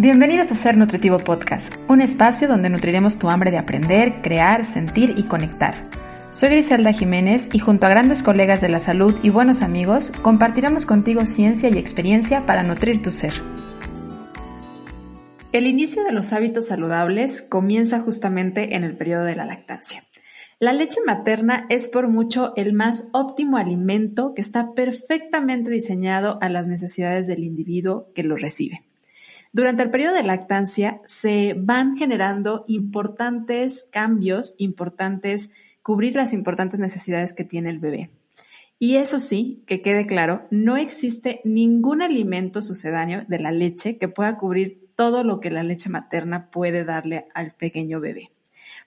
Bienvenidos a Ser Nutritivo Podcast, un espacio donde nutriremos tu hambre de aprender, crear, sentir y conectar. Soy Griselda Jiménez y junto a grandes colegas de la salud y buenos amigos, compartiremos contigo ciencia y experiencia para nutrir tu ser. El inicio de los hábitos saludables comienza justamente en el periodo de la lactancia. La leche materna es por mucho el más óptimo alimento que está perfectamente diseñado a las necesidades del individuo que lo recibe. Durante el periodo de lactancia se van generando importantes cambios, importantes, cubrir las importantes necesidades que tiene el bebé. Y eso sí, que quede claro, no existe ningún alimento sucedáneo de la leche que pueda cubrir todo lo que la leche materna puede darle al pequeño bebé.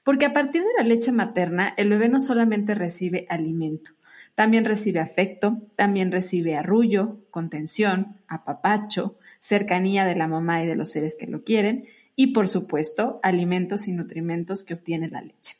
Porque a partir de la leche materna, el bebé no solamente recibe alimento, también recibe afecto, también recibe arrullo, contención, apapacho, cercanía de la mamá y de los seres que lo quieren y, por supuesto, alimentos y nutrimentos que obtiene la leche.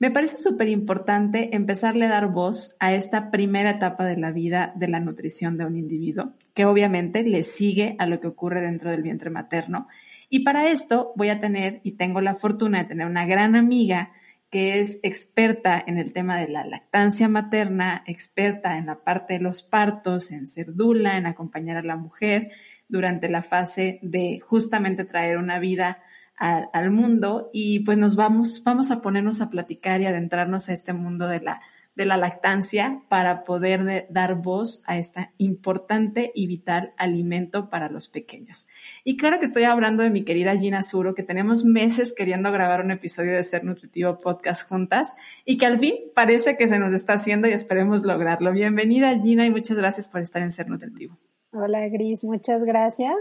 Me parece súper importante empezarle a dar voz a esta primera etapa de la vida de la nutrición de un individuo, que obviamente le sigue a lo que ocurre dentro del vientre materno. Y para esto voy a tener y tengo la fortuna de tener una gran amiga que es experta en el tema de la lactancia materna, experta en la parte de los partos, en ser dula, en acompañar a la mujer durante la fase de justamente traer una vida al mundo y pues nos vamos, vamos a ponernos a platicar y adentrarnos a este mundo de la, de la lactancia para poder dar voz a este importante y vital alimento para los pequeños. Y claro que estoy hablando de mi querida Gina Suro, que tenemos meses queriendo grabar un episodio de Ser Nutritivo Podcast juntas y que al fin parece que se nos está haciendo y esperemos lograrlo. Bienvenida Gina y muchas gracias por estar en Ser Nutritivo. Hola Gris, muchas gracias.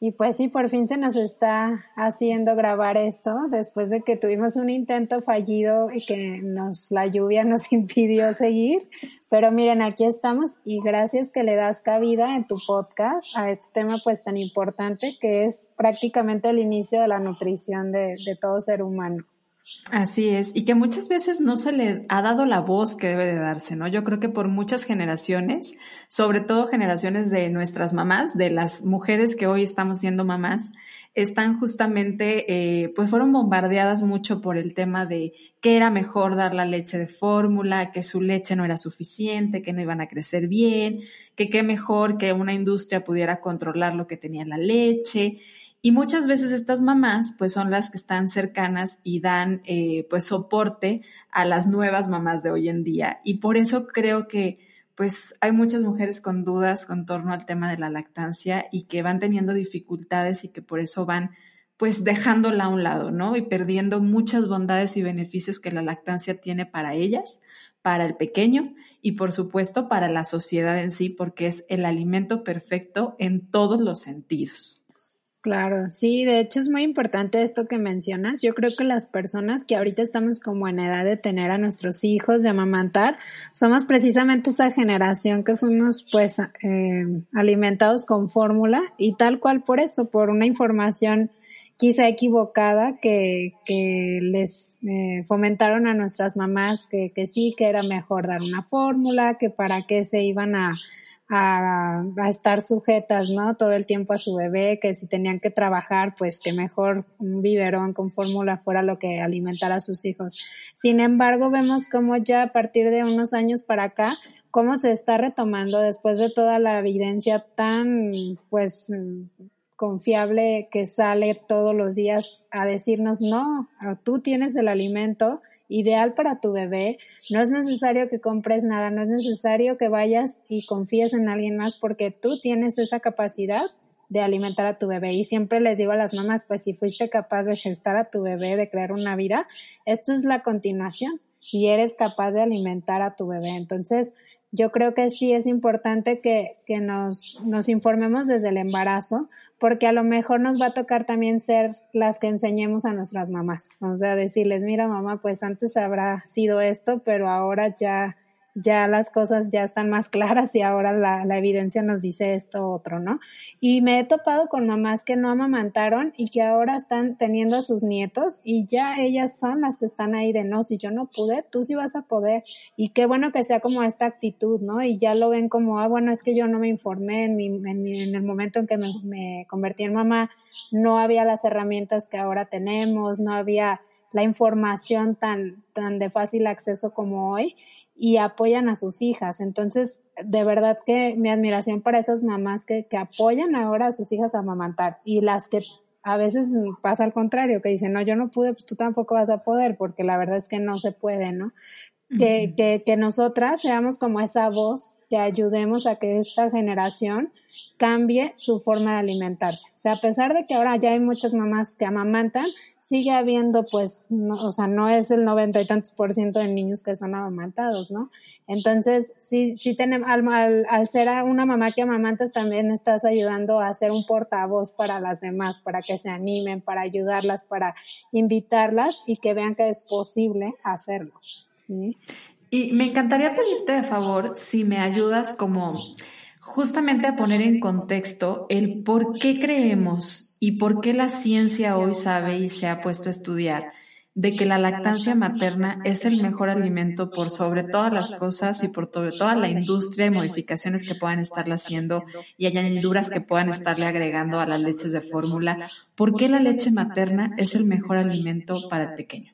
Y pues sí, por fin se nos está haciendo grabar esto después de que tuvimos un intento fallido y que nos la lluvia nos impidió seguir. Pero miren, aquí estamos y gracias que le das cabida en tu podcast a este tema pues tan importante que es prácticamente el inicio de la nutrición de, de todo ser humano. Así es, y que muchas veces no se le ha dado la voz que debe de darse, ¿no? Yo creo que por muchas generaciones, sobre todo generaciones de nuestras mamás, de las mujeres que hoy estamos siendo mamás, están justamente, eh, pues fueron bombardeadas mucho por el tema de que era mejor dar la leche de fórmula, que su leche no era suficiente, que no iban a crecer bien, que qué mejor que una industria pudiera controlar lo que tenía la leche. Y muchas veces estas mamás pues son las que están cercanas y dan eh, pues soporte a las nuevas mamás de hoy en día. Y por eso creo que pues hay muchas mujeres con dudas con torno al tema de la lactancia y que van teniendo dificultades y que por eso van pues dejándola a un lado, ¿no? Y perdiendo muchas bondades y beneficios que la lactancia tiene para ellas, para el pequeño y por supuesto para la sociedad en sí, porque es el alimento perfecto en todos los sentidos. Claro, sí, de hecho es muy importante esto que mencionas. Yo creo que las personas que ahorita estamos como en edad de tener a nuestros hijos, de amamantar, somos precisamente esa generación que fuimos pues eh, alimentados con fórmula y tal cual por eso, por una información quizá equivocada que, que les eh, fomentaron a nuestras mamás que, que sí, que era mejor dar una fórmula, que para qué se iban a a, estar sujetas, ¿no? Todo el tiempo a su bebé, que si tenían que trabajar, pues que mejor un biberón con fórmula fuera lo que alimentara a sus hijos. Sin embargo, vemos cómo ya a partir de unos años para acá, cómo se está retomando después de toda la evidencia tan, pues, confiable que sale todos los días a decirnos, no, tú tienes el alimento, ideal para tu bebé. No es necesario que compres nada, no es necesario que vayas y confíes en alguien más porque tú tienes esa capacidad de alimentar a tu bebé. Y siempre les digo a las mamás, pues si fuiste capaz de gestar a tu bebé, de crear una vida, esto es la continuación y eres capaz de alimentar a tu bebé. Entonces, yo creo que sí es importante que, que nos, nos informemos desde el embarazo, porque a lo mejor nos va a tocar también ser las que enseñemos a nuestras mamás. O sea, decirles, mira mamá, pues antes habrá sido esto, pero ahora ya ya las cosas ya están más claras y ahora la, la, evidencia nos dice esto otro, ¿no? Y me he topado con mamás que no amamantaron y que ahora están teniendo a sus nietos y ya ellas son las que están ahí de no, si yo no pude, tú sí vas a poder. Y qué bueno que sea como esta actitud, ¿no? Y ya lo ven como, ah, bueno, es que yo no me informé en, mi, en, el momento en que me, me convertí en mamá, no había las herramientas que ahora tenemos, no había la información tan, tan de fácil acceso como hoy y apoyan a sus hijas. Entonces, de verdad que mi admiración para esas mamás que, que apoyan ahora a sus hijas a amamantar y las que a veces pasa al contrario, que dicen, no, yo no pude, pues tú tampoco vas a poder, porque la verdad es que no se puede, ¿no? Que, que, que nosotras seamos como esa voz que ayudemos a que esta generación cambie su forma de alimentarse. O sea, a pesar de que ahora ya hay muchas mamás que amamantan, sigue habiendo, pues, no, o sea, no es el noventa y tantos por ciento de niños que son amamantados, ¿no? Entonces, sí, sí tenemos, al, al, al, ser una mamá que amamantas, también estás ayudando a ser un portavoz para las demás, para que se animen, para ayudarlas, para invitarlas y que vean que es posible hacerlo. Y me encantaría pedirte de favor si me ayudas como justamente a poner en contexto el por qué creemos y por qué la ciencia hoy sabe y se ha puesto a estudiar de que la lactancia materna es el mejor alimento por sobre todas las cosas y por sobre toda la industria y modificaciones que puedan estarle haciendo y añadiduras que puedan estarle agregando a las leches de fórmula. ¿Por qué la leche materna es el mejor alimento para el pequeño?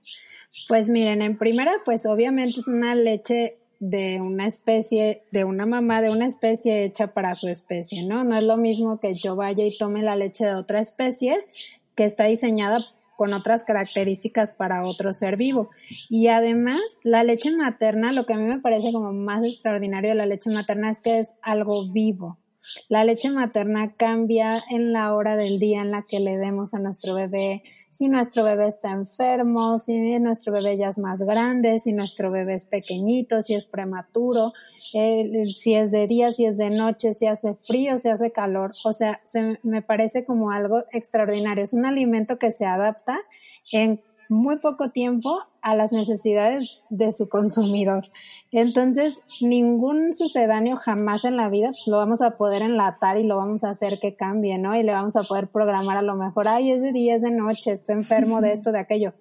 Pues miren, en primera, pues obviamente es una leche de una especie, de una mamá de una especie hecha para su especie, ¿no? No es lo mismo que yo vaya y tome la leche de otra especie que está diseñada con otras características para otro ser vivo. Y además, la leche materna, lo que a mí me parece como más extraordinario de la leche materna es que es algo vivo. La leche materna cambia en la hora del día en la que le demos a nuestro bebé, si nuestro bebé está enfermo, si nuestro bebé ya es más grande, si nuestro bebé es pequeñito, si es prematuro, eh, si es de día, si es de noche, si hace frío, si hace calor. O sea, se, me parece como algo extraordinario. Es un alimento que se adapta en muy poco tiempo a las necesidades de su consumidor. Entonces, ningún sucedáneo jamás en la vida pues, lo vamos a poder enlatar y lo vamos a hacer que cambie, ¿no? Y le vamos a poder programar a lo mejor, ay, es de día, es de noche, estoy enfermo de esto, de aquello.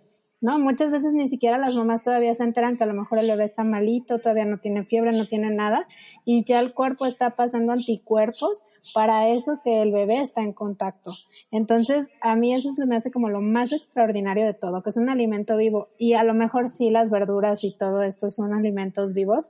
¿No? Muchas veces ni siquiera las mamás todavía se enteran que a lo mejor el bebé está malito, todavía no tiene fiebre, no tiene nada, y ya el cuerpo está pasando anticuerpos para eso que el bebé está en contacto. Entonces, a mí eso se me hace como lo más extraordinario de todo, que es un alimento vivo, y a lo mejor sí las verduras y todo esto son alimentos vivos,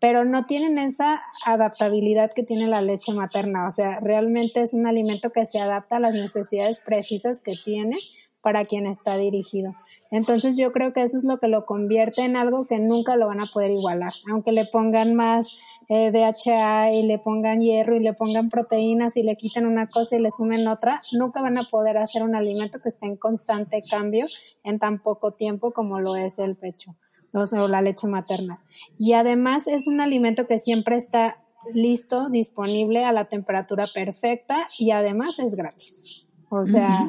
pero no tienen esa adaptabilidad que tiene la leche materna. O sea, realmente es un alimento que se adapta a las necesidades precisas que tiene para quien está dirigido. Entonces yo creo que eso es lo que lo convierte en algo que nunca lo van a poder igualar, aunque le pongan más eh, DHA y le pongan hierro y le pongan proteínas y le quiten una cosa y le sumen otra, nunca van a poder hacer un alimento que esté en constante cambio en tan poco tiempo como lo es el pecho o la leche materna. Y además es un alimento que siempre está listo, disponible a la temperatura perfecta y además es gratis. O sea,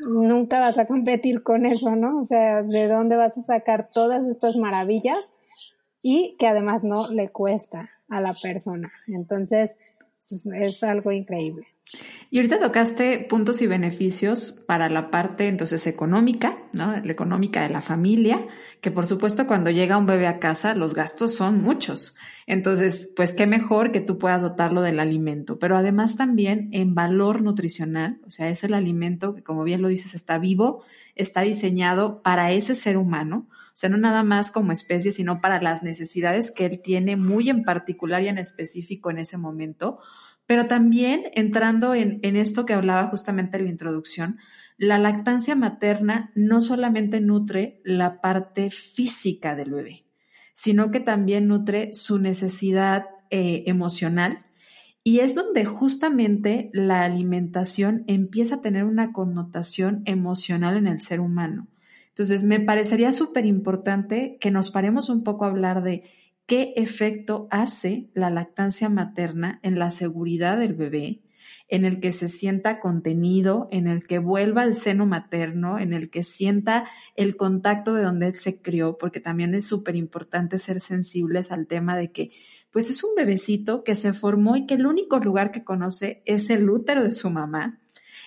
nunca vas a competir con eso, ¿no? O sea, ¿de dónde vas a sacar todas estas maravillas? Y que además no le cuesta a la persona. Entonces, pues, es algo increíble. Y ahorita tocaste puntos y beneficios para la parte entonces económica, ¿no? La económica de la familia, que por supuesto cuando llega un bebé a casa los gastos son muchos. Entonces, pues qué mejor que tú puedas dotarlo del alimento, pero además también en valor nutricional, o sea, es el alimento que como bien lo dices está vivo, está diseñado para ese ser humano, o sea, no nada más como especie, sino para las necesidades que él tiene muy en particular y en específico en ese momento. Pero también entrando en, en esto que hablaba justamente en la introducción, la lactancia materna no solamente nutre la parte física del bebé, sino que también nutre su necesidad eh, emocional. Y es donde justamente la alimentación empieza a tener una connotación emocional en el ser humano. Entonces, me parecería súper importante que nos paremos un poco a hablar de qué efecto hace la lactancia materna en la seguridad del bebé, en el que se sienta contenido, en el que vuelva al seno materno, en el que sienta el contacto de donde él se crió, porque también es súper importante ser sensibles al tema de que pues es un bebecito que se formó y que el único lugar que conoce es el útero de su mamá,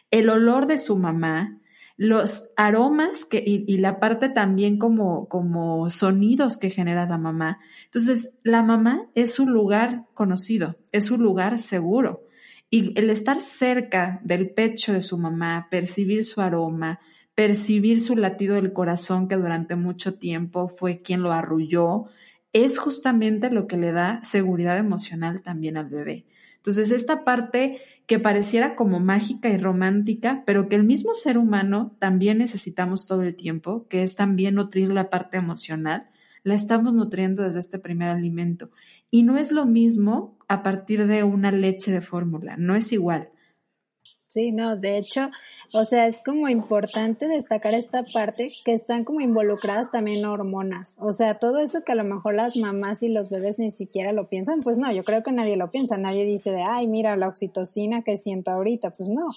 el olor de su mamá, los aromas que, y, la parte también como, como sonidos que genera la mamá. Entonces, la mamá es su lugar conocido, es su lugar seguro. Y el estar cerca del pecho de su mamá, percibir su aroma, percibir su latido del corazón que durante mucho tiempo fue quien lo arrulló, es justamente lo que le da seguridad emocional también al bebé. Entonces, esta parte que pareciera como mágica y romántica, pero que el mismo ser humano también necesitamos todo el tiempo, que es también nutrir la parte emocional, la estamos nutriendo desde este primer alimento. Y no es lo mismo a partir de una leche de fórmula, no es igual. Sí, no, de hecho, o sea, es como importante destacar esta parte que están como involucradas también hormonas. O sea, todo eso que a lo mejor las mamás y los bebés ni siquiera lo piensan, pues no, yo creo que nadie lo piensa. Nadie dice de, ay, mira la oxitocina que siento ahorita, pues no.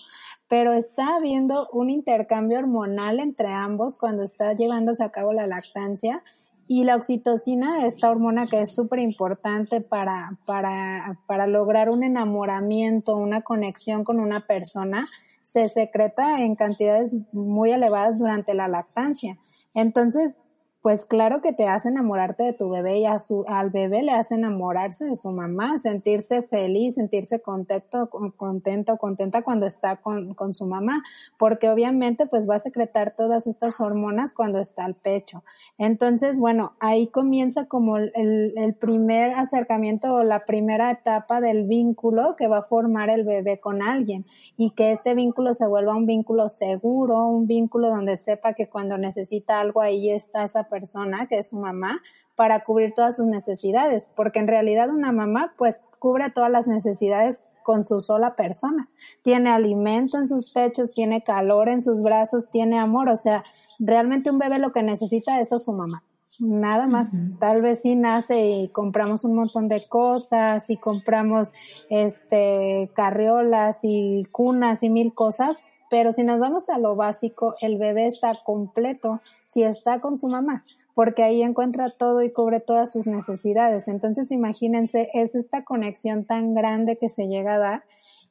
Pero está habiendo un intercambio hormonal entre ambos cuando está llevándose a cabo la lactancia y la oxitocina, esta hormona que es súper importante para, para, para lograr un enamoramiento, una conexión con una persona, se secreta en cantidades muy elevadas durante la lactancia. Entonces, pues claro que te hace enamorarte de tu bebé y a su, al bebé le hace enamorarse de su mamá, sentirse feliz, sentirse contento, contento, contenta cuando está con, con, su mamá, porque obviamente pues va a secretar todas estas hormonas cuando está al pecho. Entonces, bueno, ahí comienza como el, el primer acercamiento o la primera etapa del vínculo que va a formar el bebé con alguien y que este vínculo se vuelva un vínculo seguro, un vínculo donde sepa que cuando necesita algo ahí está persona, que es su mamá, para cubrir todas sus necesidades, porque en realidad una mamá pues cubre todas las necesidades con su sola persona. Tiene alimento en sus pechos, tiene calor en sus brazos, tiene amor, o sea, realmente un bebé lo que necesita es a su mamá. Nada más, tal vez sí nace y compramos un montón de cosas y compramos este carriolas y cunas y mil cosas, pero si nos vamos a lo básico, el bebé está completo si está con su mamá, porque ahí encuentra todo y cubre todas sus necesidades. Entonces, imagínense, es esta conexión tan grande que se llega a dar.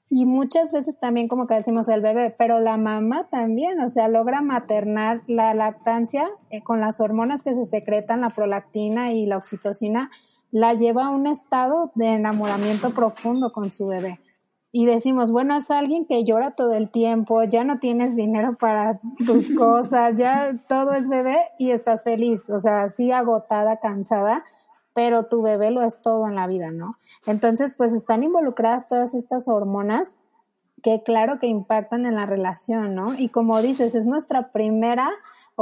Y muchas veces también como que decimos el bebé, pero la mamá también, o sea, logra maternar la lactancia eh, con las hormonas que se secretan, la prolactina y la oxitocina, la lleva a un estado de enamoramiento profundo con su bebé y decimos, bueno, es alguien que llora todo el tiempo, ya no tienes dinero para tus cosas, ya todo es bebé y estás feliz, o sea, sí agotada, cansada, pero tu bebé lo es todo en la vida, ¿no? Entonces, pues están involucradas todas estas hormonas que claro que impactan en la relación, ¿no? Y como dices, es nuestra primera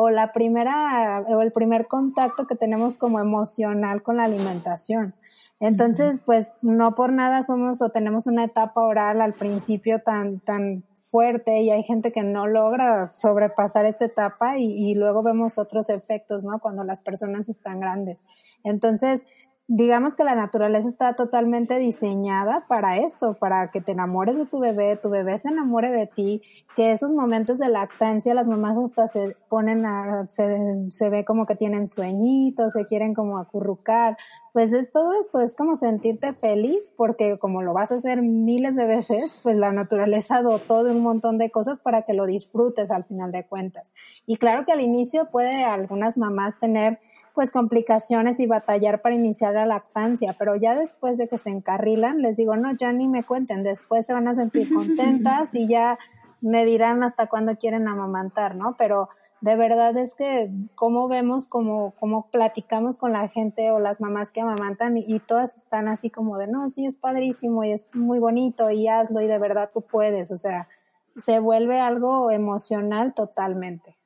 o la primera o el primer contacto que tenemos como emocional con la alimentación. Entonces, pues no por nada somos o tenemos una etapa oral al principio tan, tan fuerte y hay gente que no logra sobrepasar esta etapa y, y luego vemos otros efectos, ¿no? Cuando las personas están grandes. Entonces, digamos que la naturaleza está totalmente diseñada para esto, para que te enamores de tu bebé, tu bebé se enamore de ti, que esos momentos de lactancia las mamás hasta se ponen a, se, se ve como que tienen sueñitos, se quieren como acurrucar, pues es todo esto, es como sentirte feliz porque como lo vas a hacer miles de veces, pues la naturaleza dotó de un montón de cosas para que lo disfrutes al final de cuentas. Y claro que al inicio puede algunas mamás tener pues complicaciones y batallar para iniciar la lactancia, pero ya después de que se encarrilan, les digo, no, ya ni me cuenten, después se van a sentir contentas y ya me dirán hasta cuándo quieren amamantar, ¿no? Pero de verdad es que como vemos, como, como platicamos con la gente o las mamás que amamantan y, y, todas están así como de, no, sí, es padrísimo y es muy bonito y hazlo y de verdad tú puedes, o sea, se vuelve algo emocional totalmente.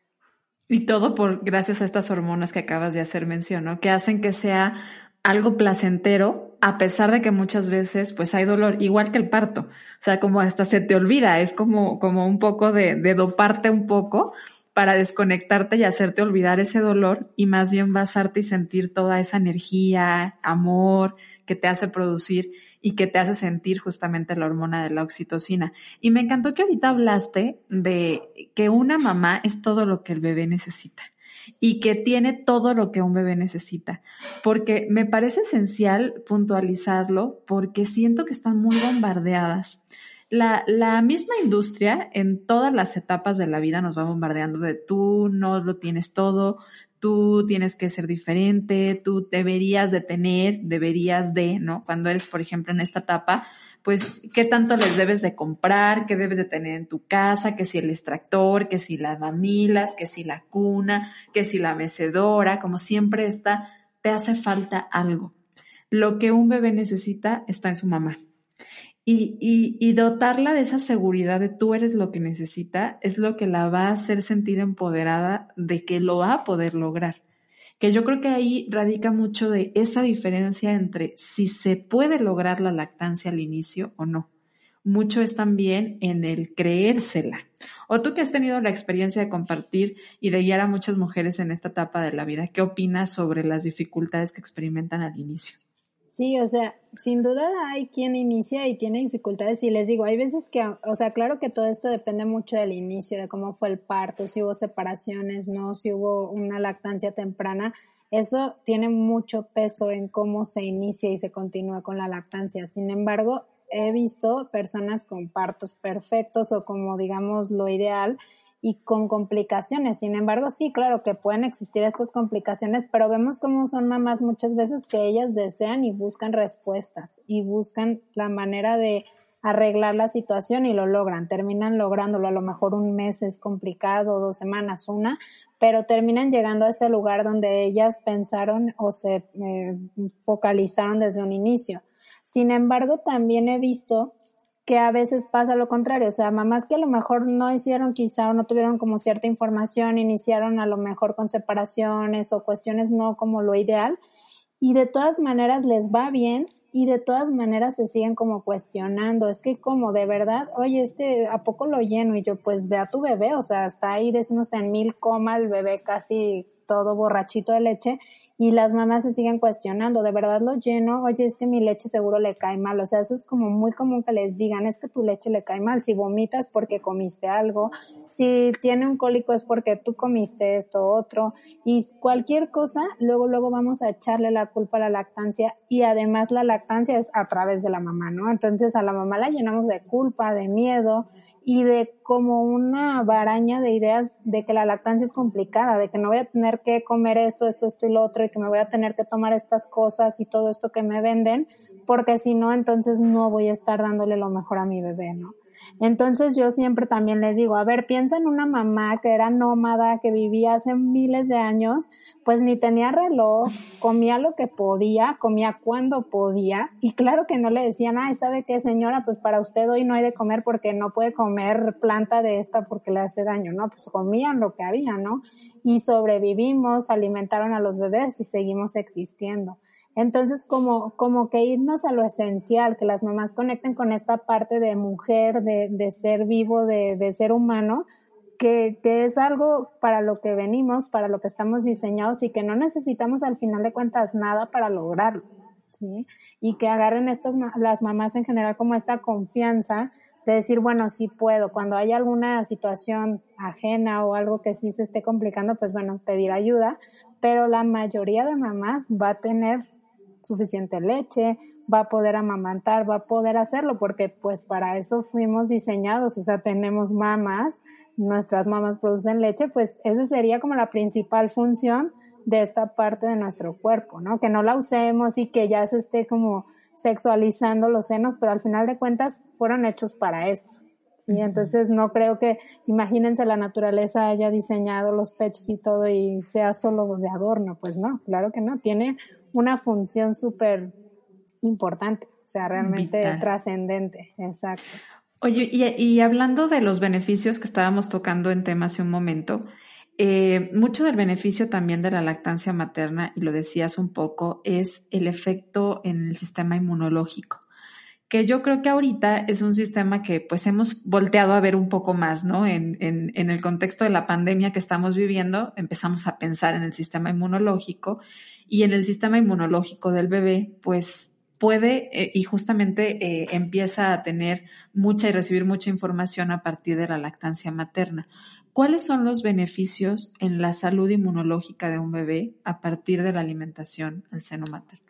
Y todo por gracias a estas hormonas que acabas de hacer mención, ¿no? Que hacen que sea algo placentero, a pesar de que muchas veces pues hay dolor, igual que el parto. O sea, como hasta se te olvida, es como, como un poco de, de doparte un poco para desconectarte y hacerte olvidar ese dolor y más bien basarte y sentir toda esa energía, amor que te hace producir y que te hace sentir justamente la hormona de la oxitocina. Y me encantó que ahorita hablaste de que una mamá es todo lo que el bebé necesita y que tiene todo lo que un bebé necesita, porque me parece esencial puntualizarlo porque siento que están muy bombardeadas. La, la, misma industria en todas las etapas de la vida nos va bombardeando de tú no lo tienes todo, tú tienes que ser diferente, tú deberías de tener, deberías de, ¿no? Cuando eres, por ejemplo, en esta etapa, pues qué tanto les debes de comprar, qué debes de tener en tu casa, que si el extractor, que si las mamilas, que si la cuna, que si la mecedora, como siempre está, te hace falta algo. Lo que un bebé necesita está en su mamá. Y, dotarla de esa seguridad de tú eres lo que necesita es lo que la va a hacer sentir empoderada de que lo va a poder lograr que yo creo que ahí radica mucho de esa diferencia entre si se puede lograr la lactancia al inicio o no. Mucho es también en el creérsela. O tú que has tenido la experiencia de compartir y de guiar a muchas mujeres en esta etapa de la vida, ¿qué opinas sobre las dificultades que experimentan al inicio? Sí, o sea, sin duda hay quien inicia y tiene dificultades y les digo, hay veces que, o sea, claro que todo esto depende mucho del inicio, de cómo fue el parto, si hubo separaciones, no, si hubo una lactancia temprana, eso tiene mucho peso en cómo se inicia y se continúa con la lactancia. Sin embargo, he visto personas con partos perfectos o como digamos lo ideal y con complicaciones. Sin embargo, sí, claro que pueden existir estas complicaciones, pero vemos cómo son mamás muchas veces que ellas desean y buscan respuestas y buscan la manera de arreglar la situación y lo logran. Terminan lográndolo. A lo mejor un mes es complicado, dos semanas, una, pero terminan llegando a ese lugar donde ellas pensaron o se eh, focalizaron desde un inicio. Sin embargo, también he visto que a veces pasa lo contrario, o sea, mamás que a lo mejor no hicieron quizá o no tuvieron como cierta información, iniciaron a lo mejor con separaciones o cuestiones no como lo ideal y de todas maneras les va bien y de todas maneras se siguen como cuestionando, es que como de verdad, oye, este, ¿a poco lo lleno? Y yo, pues ve a tu bebé, o sea, está ahí, decimos en mil coma el bebé casi todo borrachito de leche y las mamás se siguen cuestionando, ¿de verdad lo lleno? Oye, es que mi leche seguro le cae mal. O sea, eso es como muy común que les digan, es que tu leche le cae mal. Si vomitas porque comiste algo, si tiene un cólico es porque tú comiste esto, otro. Y cualquier cosa, luego, luego vamos a echarle la culpa a la lactancia y además la lactancia es a través de la mamá, ¿no? Entonces a la mamá la llenamos de culpa, de miedo y de como una baraña de ideas de que la lactancia es complicada, de que no voy a tener que comer esto, esto, esto y lo otro, y que me voy a tener que tomar estas cosas y todo esto que me venden, porque si no, entonces no voy a estar dándole lo mejor a mi bebé, ¿no? Entonces yo siempre también les digo, a ver, piensa en una mamá que era nómada, que vivía hace miles de años, pues ni tenía reloj, comía lo que podía, comía cuando podía, y claro que no le decían, ay, ¿sabe qué señora? Pues para usted hoy no hay de comer porque no puede comer planta de esta porque le hace daño, ¿no? Pues comían lo que había, ¿no? Y sobrevivimos, alimentaron a los bebés y seguimos existiendo. Entonces, como, como que irnos a lo esencial, que las mamás conecten con esta parte de mujer, de, de ser vivo, de, de ser humano, que, que, es algo para lo que venimos, para lo que estamos diseñados y que no necesitamos al final de cuentas nada para lograrlo. ¿sí? Y que agarren estas, las mamás en general como esta confianza de decir, bueno, sí puedo. Cuando hay alguna situación ajena o algo que sí se esté complicando, pues bueno, pedir ayuda. Pero la mayoría de mamás va a tener suficiente leche, va a poder amamantar, va a poder hacerlo, porque pues para eso fuimos diseñados, o sea, tenemos mamás, nuestras mamás producen leche, pues esa sería como la principal función de esta parte de nuestro cuerpo, ¿no? Que no la usemos y que ya se esté como sexualizando los senos, pero al final de cuentas fueron hechos para esto. Y entonces no creo que, imagínense, la naturaleza haya diseñado los pechos y todo y sea solo de adorno, pues no, claro que no, tiene una función súper importante, o sea, realmente trascendente, exacto. Oye, y, hablando de los beneficios que estábamos tocando en tema hace un momento, eh, mucho del beneficio también de la lactancia materna, y lo decías un poco, es el efecto en el sistema inmunológico que yo creo que ahorita es un sistema que pues hemos volteado a ver un poco más, ¿no? En, en, en, el contexto de la pandemia que estamos viviendo, empezamos a pensar en el sistema inmunológico y en el sistema inmunológico del bebé, pues puede eh, y justamente eh, empieza a tener mucha y recibir mucha información a partir de la lactancia materna. ¿Cuáles son los beneficios en la salud inmunológica de un bebé a partir de la alimentación al seno materno?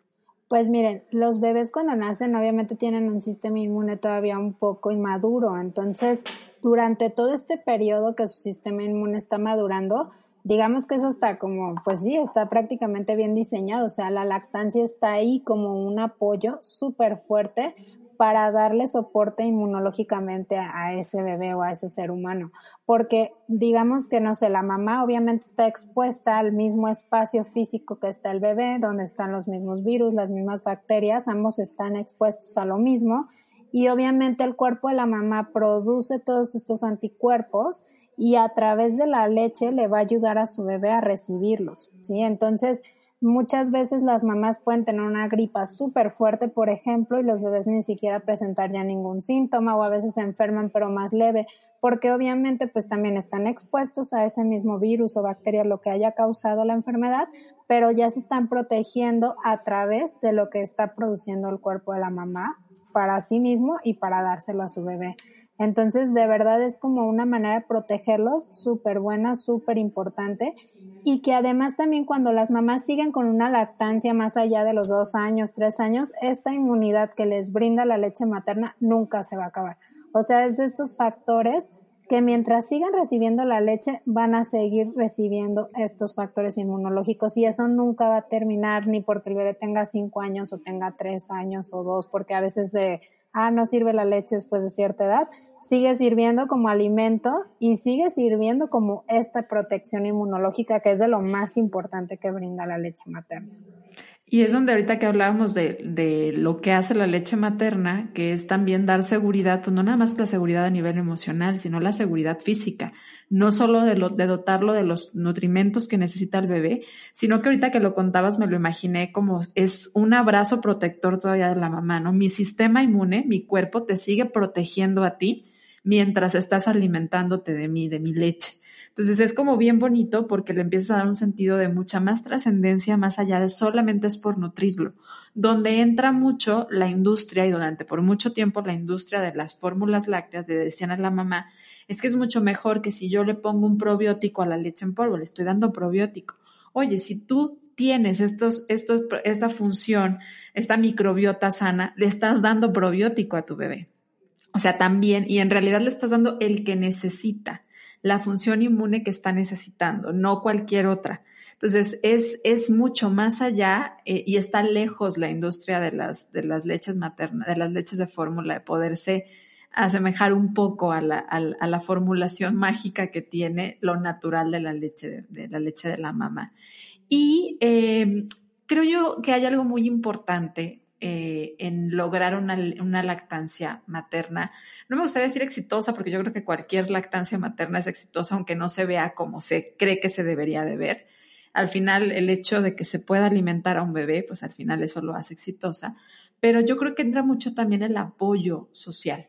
Pues miren, los bebés cuando nacen obviamente tienen un sistema inmune todavía un poco inmaduro, entonces durante todo este periodo que su sistema inmune está madurando, digamos que eso está como, pues sí, está prácticamente bien diseñado, o sea, la lactancia está ahí como un apoyo súper fuerte para darle soporte inmunológicamente a, ese bebé o a ese ser humano. Porque digamos que, no sé, la mamá obviamente está expuesta al mismo espacio físico que está el bebé, donde están los mismos virus, las mismas bacterias, ambos están expuestos a lo mismo. Y obviamente el cuerpo de la mamá produce todos estos anticuerpos y a través de la leche le va a ayudar a su bebé a recibirlos, ¿sí? Entonces, muchas veces las mamás pueden tener una gripa súper fuerte, por ejemplo, y los bebés ni siquiera presentar ya ningún síntoma o a veces se enferman pero más leve, porque obviamente pues también están expuestos a ese mismo virus o bacteria, lo que haya causado la enfermedad, pero ya se están protegiendo a través de lo que está produciendo el cuerpo de la mamá para sí mismo y para dárselo a su bebé. Entonces, de verdad es como una manera de protegerlos súper buena, súper importante. Y que además también cuando las mamás siguen con una lactancia más allá de los dos años, tres años, esta inmunidad que les brinda la leche materna nunca se va a acabar. O sea, es de estos factores que mientras sigan recibiendo la leche van a seguir recibiendo estos factores inmunológicos y eso nunca va a terminar ni porque el bebé tenga cinco años o tenga tres años o dos, porque a veces de ah, no sirve la leche después de cierta edad, sigue sirviendo como alimento y sigue sirviendo como esta protección inmunológica que es de lo más importante que brinda la leche materna. Y es donde ahorita que hablábamos de, de, lo que hace la leche materna, que es también dar seguridad, pues no nada más la seguridad a nivel emocional, sino la seguridad física. No solo de, lo, de dotarlo de los nutrimentos que necesita el bebé, sino que ahorita que lo contabas me lo imaginé como es un abrazo protector todavía de la mamá, ¿no? Mi sistema inmune, mi cuerpo te sigue protegiendo a ti mientras estás alimentándote de mí, de mi leche. Entonces es como bien bonito porque le empiezas a dar un sentido de mucha más trascendencia más allá de solamente es por nutrirlo, donde entra mucho la industria y durante por mucho tiempo la industria de las fórmulas lácteas de decían a la mamá, es que es mucho mejor que si yo le pongo un probiótico a la leche en polvo, le estoy dando probiótico. Oye, si tú tienes estos, estos, esta función, esta microbiota sana, le estás dando probiótico a tu bebé. O sea, también, y en realidad le estás dando el que necesita la función inmune que está necesitando, no cualquier otra. Entonces, es, es mucho más allá eh, y está lejos la industria de las, de las leches maternas, de las leches de fórmula, de poderse asemejar un poco a la, a, la formulación mágica que tiene lo natural de la leche de, la leche de la mamá. Y eh, creo yo que hay algo muy importante eh, en lograr una, una, lactancia materna. No me gustaría decir exitosa porque yo creo que cualquier lactancia materna es exitosa aunque no se vea como se cree que se debería de ver. Al final, el hecho de que se pueda alimentar a un bebé, pues al final eso lo hace exitosa. Pero yo creo que entra mucho también el apoyo social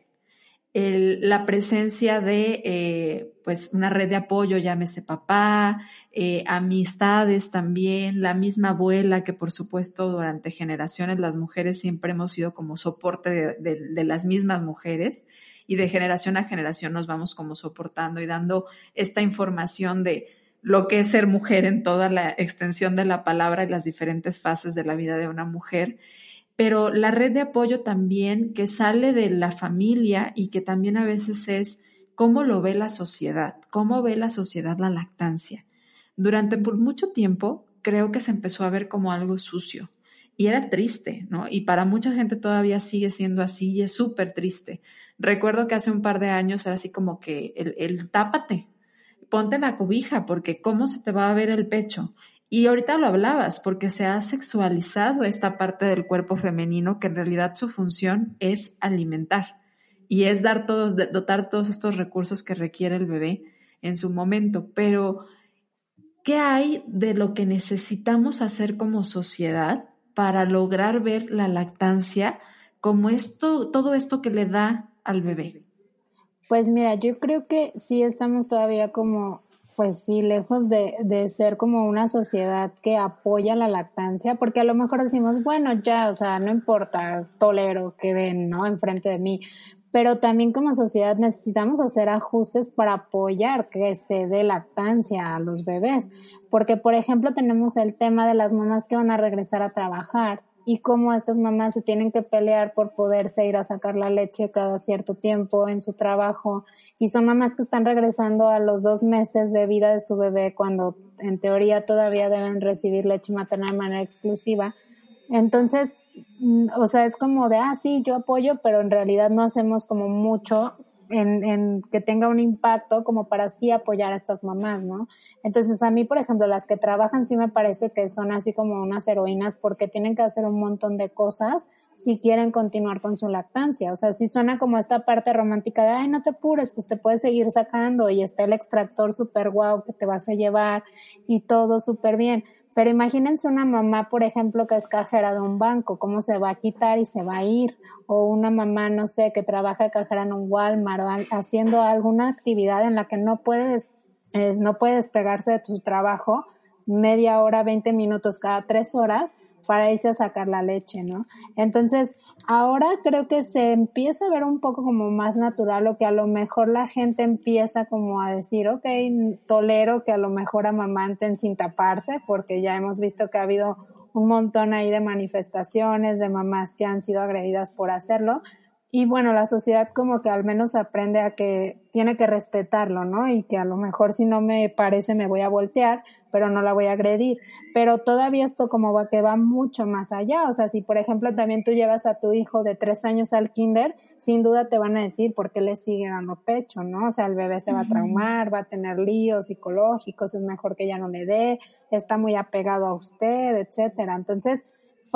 la presencia de eh, pues una red de apoyo, llámese papá, eh, amistades también, la misma abuela que por supuesto durante generaciones las mujeres siempre hemos sido como soporte de, las mismas mujeres y de generación a generación nos vamos como soportando y dando esta información de lo que es ser mujer en toda la extensión de la palabra y las diferentes fases de la vida de una mujer pero la red de apoyo también que sale de la familia y que también a veces es cómo lo ve la sociedad, cómo ve la sociedad la lactancia. Durante por mucho tiempo creo que se empezó a ver como algo sucio y era triste, ¿no? Y para mucha gente todavía sigue siendo así y es súper triste. Recuerdo que hace un par de años era así como que el, el tápate, ponte la cobija porque cómo se te va a ver el pecho y ahorita lo hablabas, porque se ha sexualizado esta parte del cuerpo femenino que en realidad su función es alimentar y es dar todos, dotar todos estos recursos que requiere el bebé en su momento. Pero, ¿qué hay de lo que necesitamos hacer como sociedad para lograr ver la lactancia como esto, todo esto que le da al bebé? Pues mira, yo creo que sí estamos todavía como pues sí, lejos de, de ser como una sociedad que apoya la lactancia, porque a lo mejor decimos, bueno, ya, o sea, no importa, tolero que den, ¿no? Enfrente de mí. Pero también como sociedad necesitamos hacer ajustes para apoyar que se dé lactancia a los bebés. Porque, por ejemplo, tenemos el tema de las mamás que van a regresar a trabajar y cómo estas mamás se tienen que pelear por poderse ir a sacar la leche cada cierto tiempo en su trabajo y son mamás que están regresando a los dos meses de vida de su bebé cuando en teoría todavía deben recibir leche materna de manera exclusiva. Entonces, mm, o sea, es como de, ah, sí, yo apoyo, pero en realidad no hacemos como mucho en, en, que tenga un impacto como para sí apoyar a estas mamás, ¿no? Entonces a mí, por ejemplo, las que trabajan sí me parece que son así como unas heroínas porque tienen que hacer un montón de cosas si quieren continuar con su lactancia. O sea, si suena como esta parte romántica de, ay, no te apures, pues te puedes seguir sacando y está el extractor súper guau que te vas a llevar y todo súper bien. Pero imagínense una mamá, por ejemplo, que es cajera de un banco, cómo se va a quitar y se va a ir. O una mamá, no sé, que trabaja cajera en un Walmart o haciendo alguna actividad en la que no puede, eh, no puede despegarse de tu trabajo media hora, 20 minutos cada tres horas para irse a sacar la leche, ¿no? Entonces, ahora creo que se empieza a ver un poco como más natural o que a lo mejor la gente empieza como a decir, ok, tolero que a lo mejor amamanten sin taparse, porque ya hemos visto que ha habido un montón ahí de manifestaciones de mamás que han sido agredidas por hacerlo, y bueno, la sociedad como que al menos aprende a que tiene que respetarlo, ¿no? Y que a lo mejor si no me parece me voy a voltear, pero no la voy a agredir. Pero todavía esto como va que va mucho más allá. O sea, si por ejemplo también tú llevas a tu hijo de tres años al kinder, sin duda te van a decir por qué le sigue dando pecho, ¿no? O sea, el bebé se va a traumar, va a tener líos psicológicos, es mejor que ya no le dé, está muy apegado a usted, etcétera. Entonces,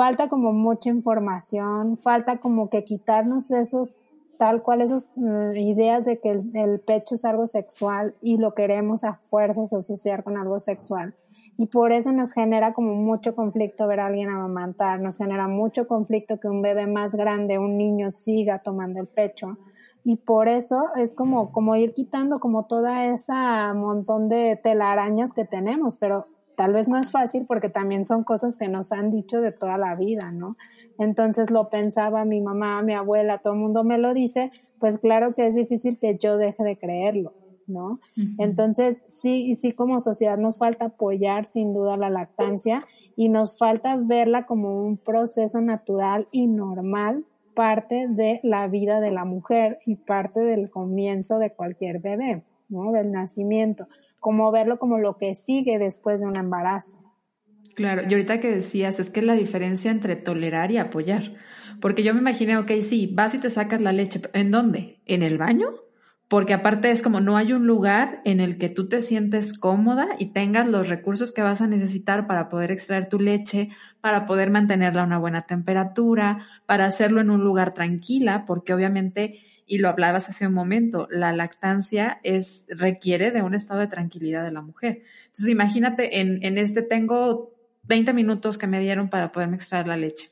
falta como mucha información, falta como que quitarnos esos, tal cual, esas mm, ideas de que el, pecho es algo sexual y lo queremos a fuerzas asociar con algo sexual. Y por eso nos genera como mucho conflicto ver a alguien amamantar, nos genera mucho conflicto que un bebé más grande, un niño siga tomando el pecho. Y por eso es como, como ir quitando como toda esa montón de telarañas que tenemos, pero Tal vez no es fácil porque también son cosas que nos han dicho de toda la vida, ¿no? Entonces lo pensaba mi mamá, mi abuela, todo el mundo me lo dice, pues claro que es difícil que yo deje de creerlo, ¿no? Entonces, sí, y sí como sociedad nos falta apoyar sin duda la lactancia y nos falta verla como un proceso natural y normal, parte de la vida de la mujer y parte del comienzo de cualquier bebé, ¿no? Del nacimiento como verlo como lo que sigue después de un embarazo. Claro, y ahorita que decías, es que la diferencia entre tolerar y apoyar. Porque yo me imaginé, ok, sí, vas y te sacas la leche. ¿En dónde? ¿En el baño? Porque aparte es como no hay un lugar en el que tú te sientes cómoda y tengas los recursos que vas a necesitar para poder extraer tu leche, para poder mantenerla a una buena temperatura, para hacerlo en un lugar tranquila, porque obviamente y lo hablabas hace un momento, la lactancia es, requiere de un estado de tranquilidad de la mujer. Entonces, imagínate, en, en este tengo 20 minutos que me dieron para poderme extraer la leche.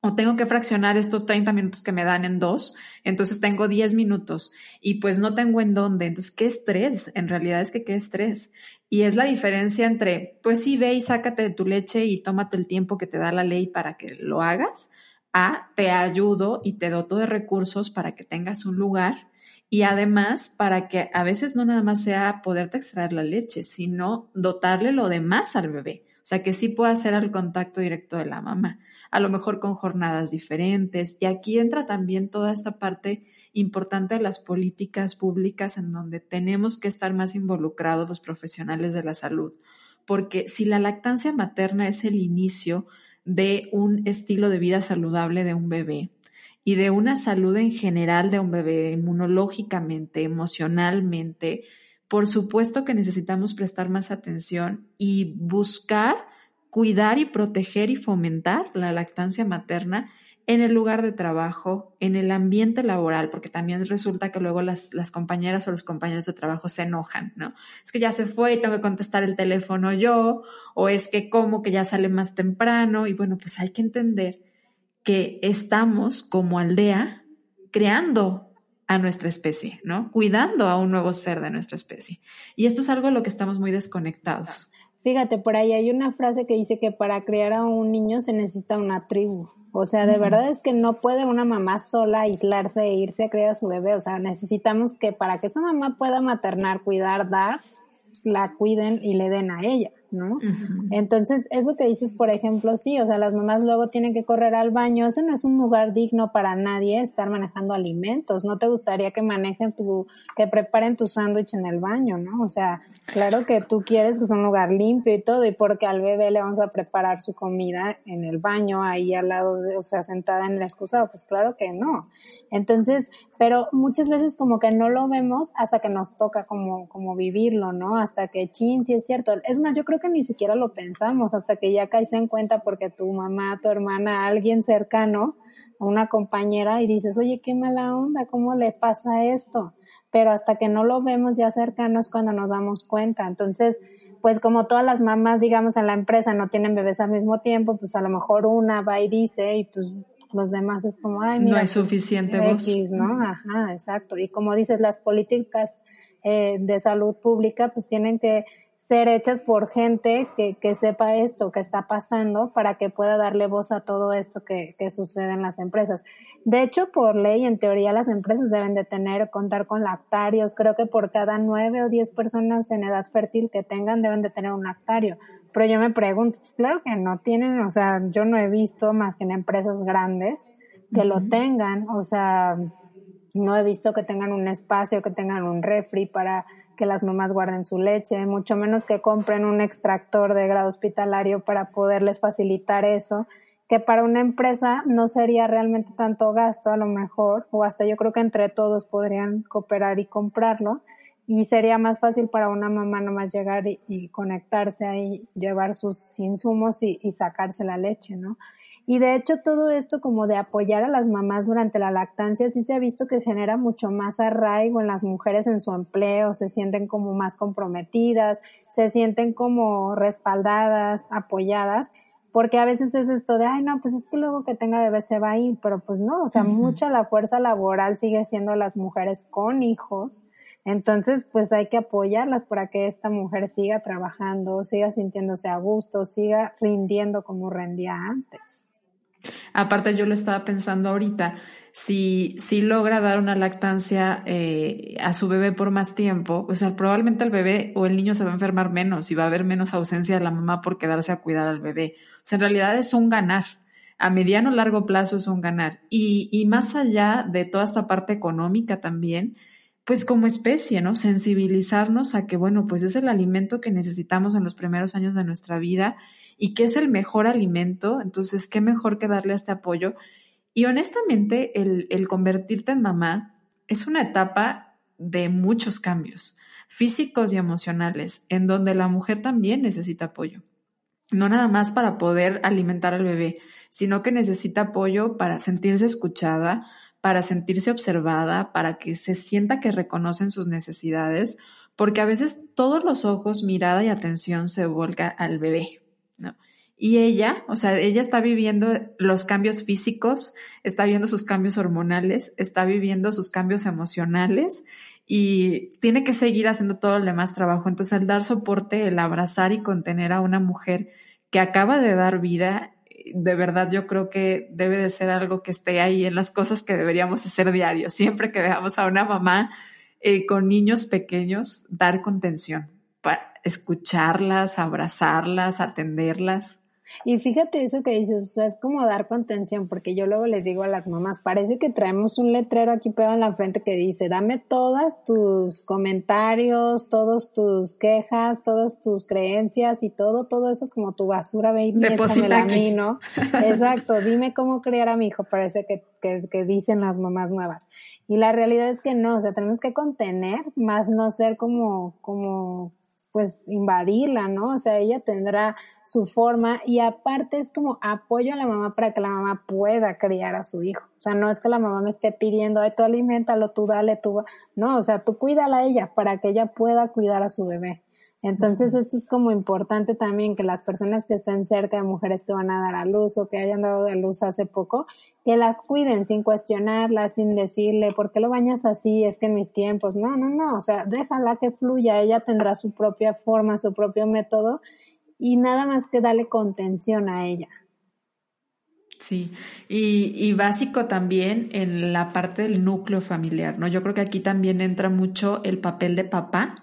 O tengo que fraccionar estos 30 minutos que me dan en dos, entonces tengo 10 minutos y pues no tengo en dónde. Entonces, ¿qué estrés? En realidad es que qué estrés. Y es la diferencia entre, pues sí, ve y sácate de tu leche y tómate el tiempo que te da la ley para que lo hagas, a te ayudo y te doto de recursos para que tengas un lugar y además para que a veces no nada más sea poderte extraer la leche, sino dotarle lo demás al bebé. O sea, que sí pueda ser al contacto directo de la mamá, a lo mejor con jornadas diferentes. Y aquí entra también toda esta parte importante de las políticas públicas en donde tenemos que estar más involucrados los profesionales de la salud. Porque si la lactancia materna es el inicio de un estilo de vida saludable de un bebé y de una salud en general de un bebé, inmunológicamente, emocionalmente, por supuesto que necesitamos prestar más atención y buscar cuidar y proteger y fomentar la lactancia materna en el lugar de trabajo, en el ambiente laboral, porque también resulta que luego las, las, compañeras o los compañeros de trabajo se enojan, ¿no? Es que ya se fue y tengo que contestar el teléfono yo, o es que como que ya sale más temprano, y bueno, pues hay que entender que estamos como aldea creando a nuestra especie, ¿no? Cuidando a un nuevo ser de nuestra especie. Y esto es algo de lo que estamos muy desconectados. Fíjate, por ahí hay una frase que dice que para criar a un niño se necesita una tribu. O sea, de verdad es que no puede una mamá sola aislarse e irse a criar a su bebé. O sea, necesitamos que para que esa mamá pueda maternar, cuidar, dar, la cuiden y le den a ella. ¿No? Entonces, eso que dices, por ejemplo, sí, o sea, las mamás luego tienen que correr al baño, ese no es un lugar digno para nadie estar manejando alimentos, no te gustaría que manejen tu, que preparen tu sándwich en el baño, ¿no? O sea, claro que tú quieres que sea un lugar limpio y todo, y porque al bebé le vamos a preparar su comida en el baño, ahí al lado de, o sea, sentada en el excusado, pues claro que no. Entonces, pero muchas veces como que no lo vemos hasta que nos toca como, como vivirlo, ¿no? Hasta que, chin, sí es cierto. Es más, yo creo que ni siquiera lo pensamos hasta que ya caes en cuenta porque tu mamá, tu hermana, alguien cercano, una compañera y dices, oye, qué mala onda, ¿cómo le pasa esto? Pero hasta que no lo vemos ya cercano es cuando nos damos cuenta. Entonces, pues como todas las mamás, digamos, en la empresa no tienen bebés al mismo tiempo, pues a lo mejor una va y dice y pues los demás es como, ay, mira, no hay suficiente voz. ¿no? Ajá, exacto. Y como dices, las políticas eh, de salud pública pues tienen que ser hechas por gente que, que, sepa esto que está pasando para que pueda darle voz a todo esto que, que, sucede en las empresas. De hecho, por ley, en teoría, las empresas deben de tener, contar con lactarios. Creo que por cada nueve o diez personas en edad fértil que tengan, deben de tener un lactario. Pero yo me pregunto, pues claro que no tienen, o sea, yo no he visto más que en empresas grandes que lo tengan, o sea, no he visto que tengan un espacio, que tengan un refri para que las mamás guarden su leche, mucho menos que compren un extractor de grado hospitalario para poderles facilitar eso, que para una empresa no sería realmente tanto gasto a lo mejor, o hasta yo creo que entre todos podrían cooperar y comprarlo, y sería más fácil para una mamá nomás llegar y, conectarse ahí, llevar sus insumos y, y sacarse la leche, ¿no? Y de hecho todo esto como de apoyar a las mamás durante la lactancia sí se ha visto que genera mucho más arraigo en las mujeres en su empleo, se sienten como más comprometidas, se sienten como respaldadas, apoyadas, porque a veces es esto de, ay no, pues es que luego que tenga bebé se va a ir, pero pues no, o sea, mucha la fuerza laboral sigue siendo las mujeres con hijos. Entonces, pues hay que apoyarlas para que esta mujer siga trabajando, siga sintiéndose a gusto, siga rindiendo como rendía antes. Aparte, yo lo estaba pensando ahorita, si, si logra dar una lactancia eh, a su bebé por más tiempo, o sea, probablemente el bebé o el niño se va a enfermar menos y va a haber menos ausencia de la mamá por quedarse a cuidar al bebé. O sea, en realidad es un ganar. A mediano o largo plazo es un ganar. Y, y más allá de toda esta parte económica también, pues como especie, ¿no? Sensibilizarnos a que, bueno, pues es el alimento que necesitamos en los primeros años de nuestra vida y que es el mejor alimento, entonces, ¿qué mejor que darle este apoyo? Y honestamente, el, el convertirte en mamá es una etapa de muchos cambios físicos y emocionales, en donde la mujer también necesita apoyo. No nada más para poder alimentar al bebé, sino que necesita apoyo para sentirse escuchada, para sentirse observada, para que se sienta que reconocen sus necesidades, porque a veces todos los ojos, mirada y atención se volca al bebé, y ella, o sea, ella está viviendo los cambios físicos, está viendo sus cambios hormonales, está viviendo sus cambios emocionales y tiene que seguir haciendo todo el demás trabajo. Entonces, el dar soporte, el abrazar y contener a una mujer que acaba de dar vida, de verdad yo creo que debe de ser algo que esté ahí en las cosas que deberíamos hacer diario. Siempre que veamos a una mamá eh, con niños pequeños, dar contención, escucharlas, abrazarlas, atenderlas. Y fíjate eso que dices, o sea, es como dar contención, porque yo luego les digo a las mamás, parece que traemos un letrero aquí pegado en la frente que dice, dame todas tus comentarios, todos tus quejas, todas tus creencias y todo, todo eso como tu basura, ve y a mí, ¿no? Exacto, dime cómo criar a mi hijo, parece que, que, que dicen las mamás nuevas. Y la realidad es que no, o sea, tenemos que contener, más no ser como, como pues invadirla, ¿no? O sea, ella tendrá su forma y aparte es como apoyo a la mamá para que la mamá pueda criar a su hijo. O sea, no es que la mamá me esté pidiendo, ay, tú alimentalo, tú dale, tú, no, o sea, tú cuídala a ella para que ella pueda cuidar a su bebé. Entonces, esto es como importante también que las personas que estén cerca de mujeres que van a dar a luz o que hayan dado a luz hace poco, que las cuiden sin cuestionarlas, sin decirle, ¿por qué lo bañas así? Es que en mis tiempos, no, no, no, o sea, déjala que fluya, ella tendrá su propia forma, su propio método y nada más que darle contención a ella. Sí, y, y, básico también en la parte del núcleo familiar, ¿no? Yo creo que aquí también entra mucho el papel de papá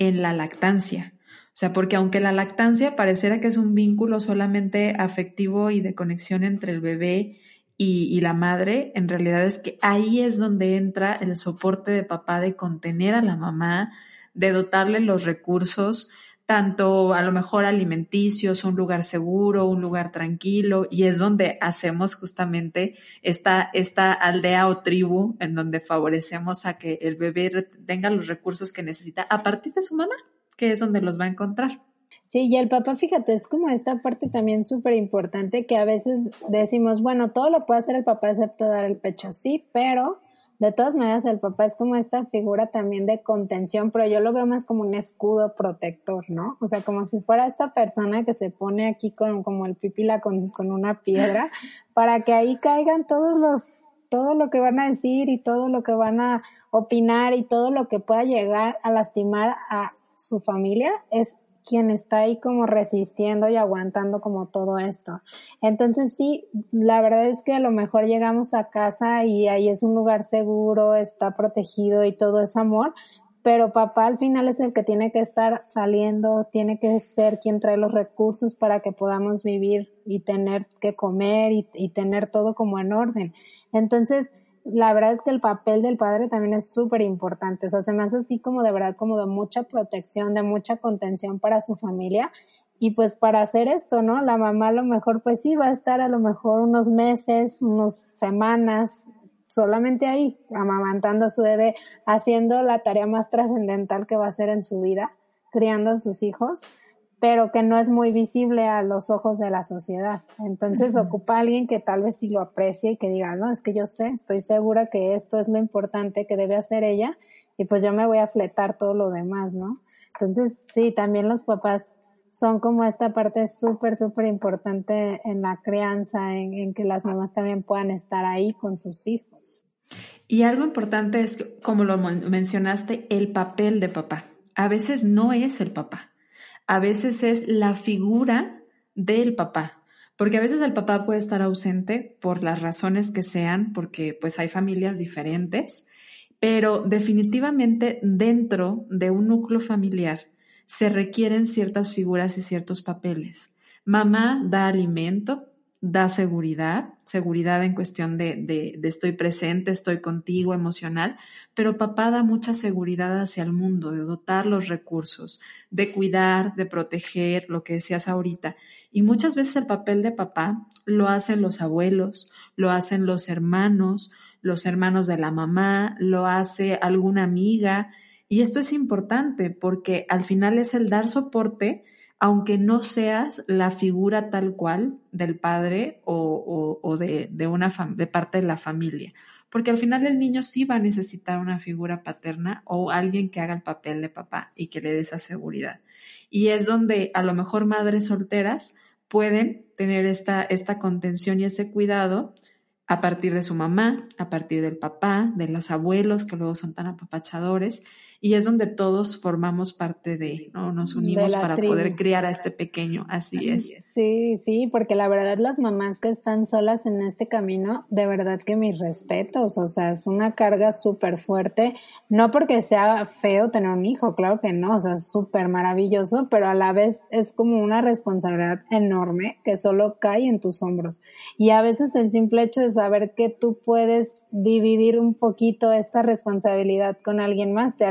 en la lactancia. O sea, porque aunque la lactancia pareciera que es un vínculo solamente afectivo y de conexión entre el bebé y, y la madre, en realidad es que ahí es donde entra el soporte de papá de contener a la mamá, de dotarle los recursos, tanto a lo mejor alimenticios, un lugar seguro, un lugar tranquilo, y es donde hacemos justamente esta, esta aldea o tribu en donde favorecemos a que el bebé tenga los recursos que necesita a partir de su mamá, que es donde los va a encontrar. Sí, y el papá, fíjate, es como esta parte también súper importante que a veces decimos, bueno, todo lo puede hacer el papá excepto dar el pecho, sí, pero de todas maneras el papá es como esta figura también de contención, pero yo lo veo más como un escudo protector, ¿no? O sea, como si fuera esta persona que se pone aquí con como el pipila con, con una piedra para que ahí caigan todos los todo lo que van a decir y todo lo que van a opinar y todo lo que pueda llegar a lastimar a su familia es quien está ahí como resistiendo y aguantando como todo esto. Entonces sí, la verdad es que a lo mejor llegamos a casa y ahí es un lugar seguro, está protegido y todo es amor, pero papá al final es el que tiene que estar saliendo, tiene que ser quien trae los recursos para que podamos vivir y tener que comer y, y tener todo como en orden. Entonces, la verdad es que el papel del padre también es súper importante. O sea, se me hace así como de verdad, como de mucha protección, de mucha contención para su familia. Y pues para hacer esto, ¿no? La mamá a lo mejor, pues sí, va a estar a lo mejor unos meses, unas semanas, solamente ahí, amamantando a su bebé, haciendo la tarea más trascendental que va a hacer en su vida, criando a sus hijos pero que no es muy visible a los ojos de la sociedad. Entonces ocupa a alguien que tal vez sí lo aprecie y que diga, no, es que yo sé, estoy segura que esto es lo importante que debe hacer ella y pues yo me voy a fletar todo lo demás, ¿no? Entonces, sí, también los papás son como esta parte súper, súper importante en la crianza, en, en, que las mamás también puedan estar ahí con sus hijos. Y algo importante es, como lo mencionaste, el papel de papá. A veces no es el papá a veces es la figura del papá, porque a veces el papá puede estar ausente por las razones que sean, porque pues hay familias diferentes, pero definitivamente dentro de un núcleo familiar se requieren ciertas figuras y ciertos papeles. Mamá da alimento, da seguridad, seguridad en cuestión de, de, de, estoy presente, estoy contigo, emocional, pero papá da mucha seguridad hacia el mundo, de dotar los recursos, de cuidar, de proteger, lo que decías ahorita. Y muchas veces el papel de papá lo hacen los abuelos, lo hacen los hermanos, los hermanos de la mamá, lo hace alguna amiga. Y esto es importante porque al final es el dar soporte aunque no seas la figura tal cual del padre o, de, una de parte de la familia. Porque al final el niño sí va a necesitar una figura paterna o alguien que haga el papel de papá y que le dé esa seguridad. Y es donde a lo mejor madres solteras pueden tener esta, esta contención y ese cuidado a partir de su mamá, a partir del papá, de los abuelos que luego son tan apapachadores y es donde todos formamos parte de, ¿no? Nos unimos para poder criar a este pequeño, así es. Sí, sí, porque la verdad las mamás que están solas en este camino, de verdad que mis respetos, o sea, es una carga súper fuerte, no porque sea feo tener un hijo, claro que no, o sea, es súper maravilloso, pero a la vez es como una responsabilidad enorme que solo cae en tus hombros. Y a veces el simple hecho de saber que tú puedes dividir un poquito esta responsabilidad con alguien más te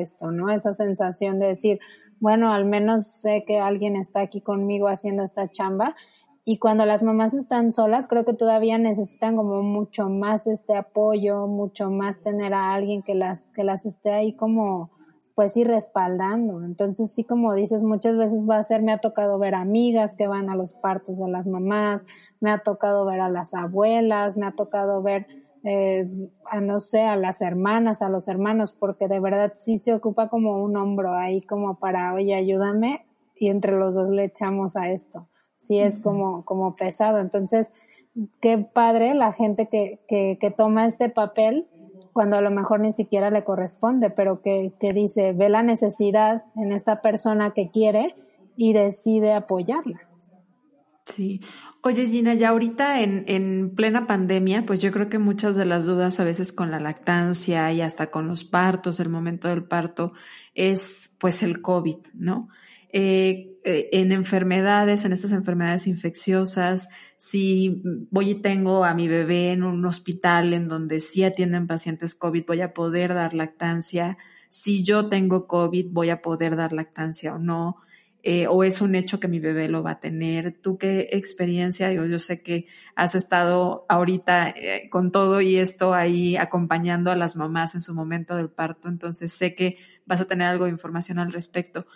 esto, ¿no? Esa sensación de decir, bueno, al menos sé que alguien está aquí conmigo haciendo esta chamba. Y cuando las mamás están solas, creo que todavía necesitan como mucho más este apoyo, mucho más tener a alguien que las, que las esté ahí como, pues ir respaldando. Entonces sí, como dices, muchas veces va a ser, me ha tocado ver amigas que van a los partos de las mamás, me ha tocado ver a las abuelas, me ha tocado ver eh, a no sé, a las hermanas, a los hermanos, porque de verdad sí se ocupa como un hombro ahí como para, oye, ayúdame, y entre los dos le echamos a esto. Sí es como, como pesado. Entonces, qué padre la gente que, que, que toma este papel cuando a lo mejor ni siquiera le corresponde, pero que, que dice, ve la necesidad en esta persona que quiere y decide apoyarla. Sí. Oye, Gina, ya ahorita en, en plena pandemia, pues yo creo que muchas de las dudas a veces con la lactancia y hasta con los partos, el momento del parto, es pues el COVID, ¿no? Eh, eh, en enfermedades, en estas enfermedades infecciosas, si voy y tengo a mi bebé en un hospital en donde sí atienden pacientes COVID, voy a poder dar lactancia. Si yo tengo COVID, voy a poder dar lactancia o no. Eh, o es un hecho que mi bebé lo va a tener. ¿Tú qué experiencia? Digo, yo sé que has estado ahorita eh, con todo y esto ahí acompañando a las mamás en su momento del parto, entonces sé que vas a tener algo de información al respecto.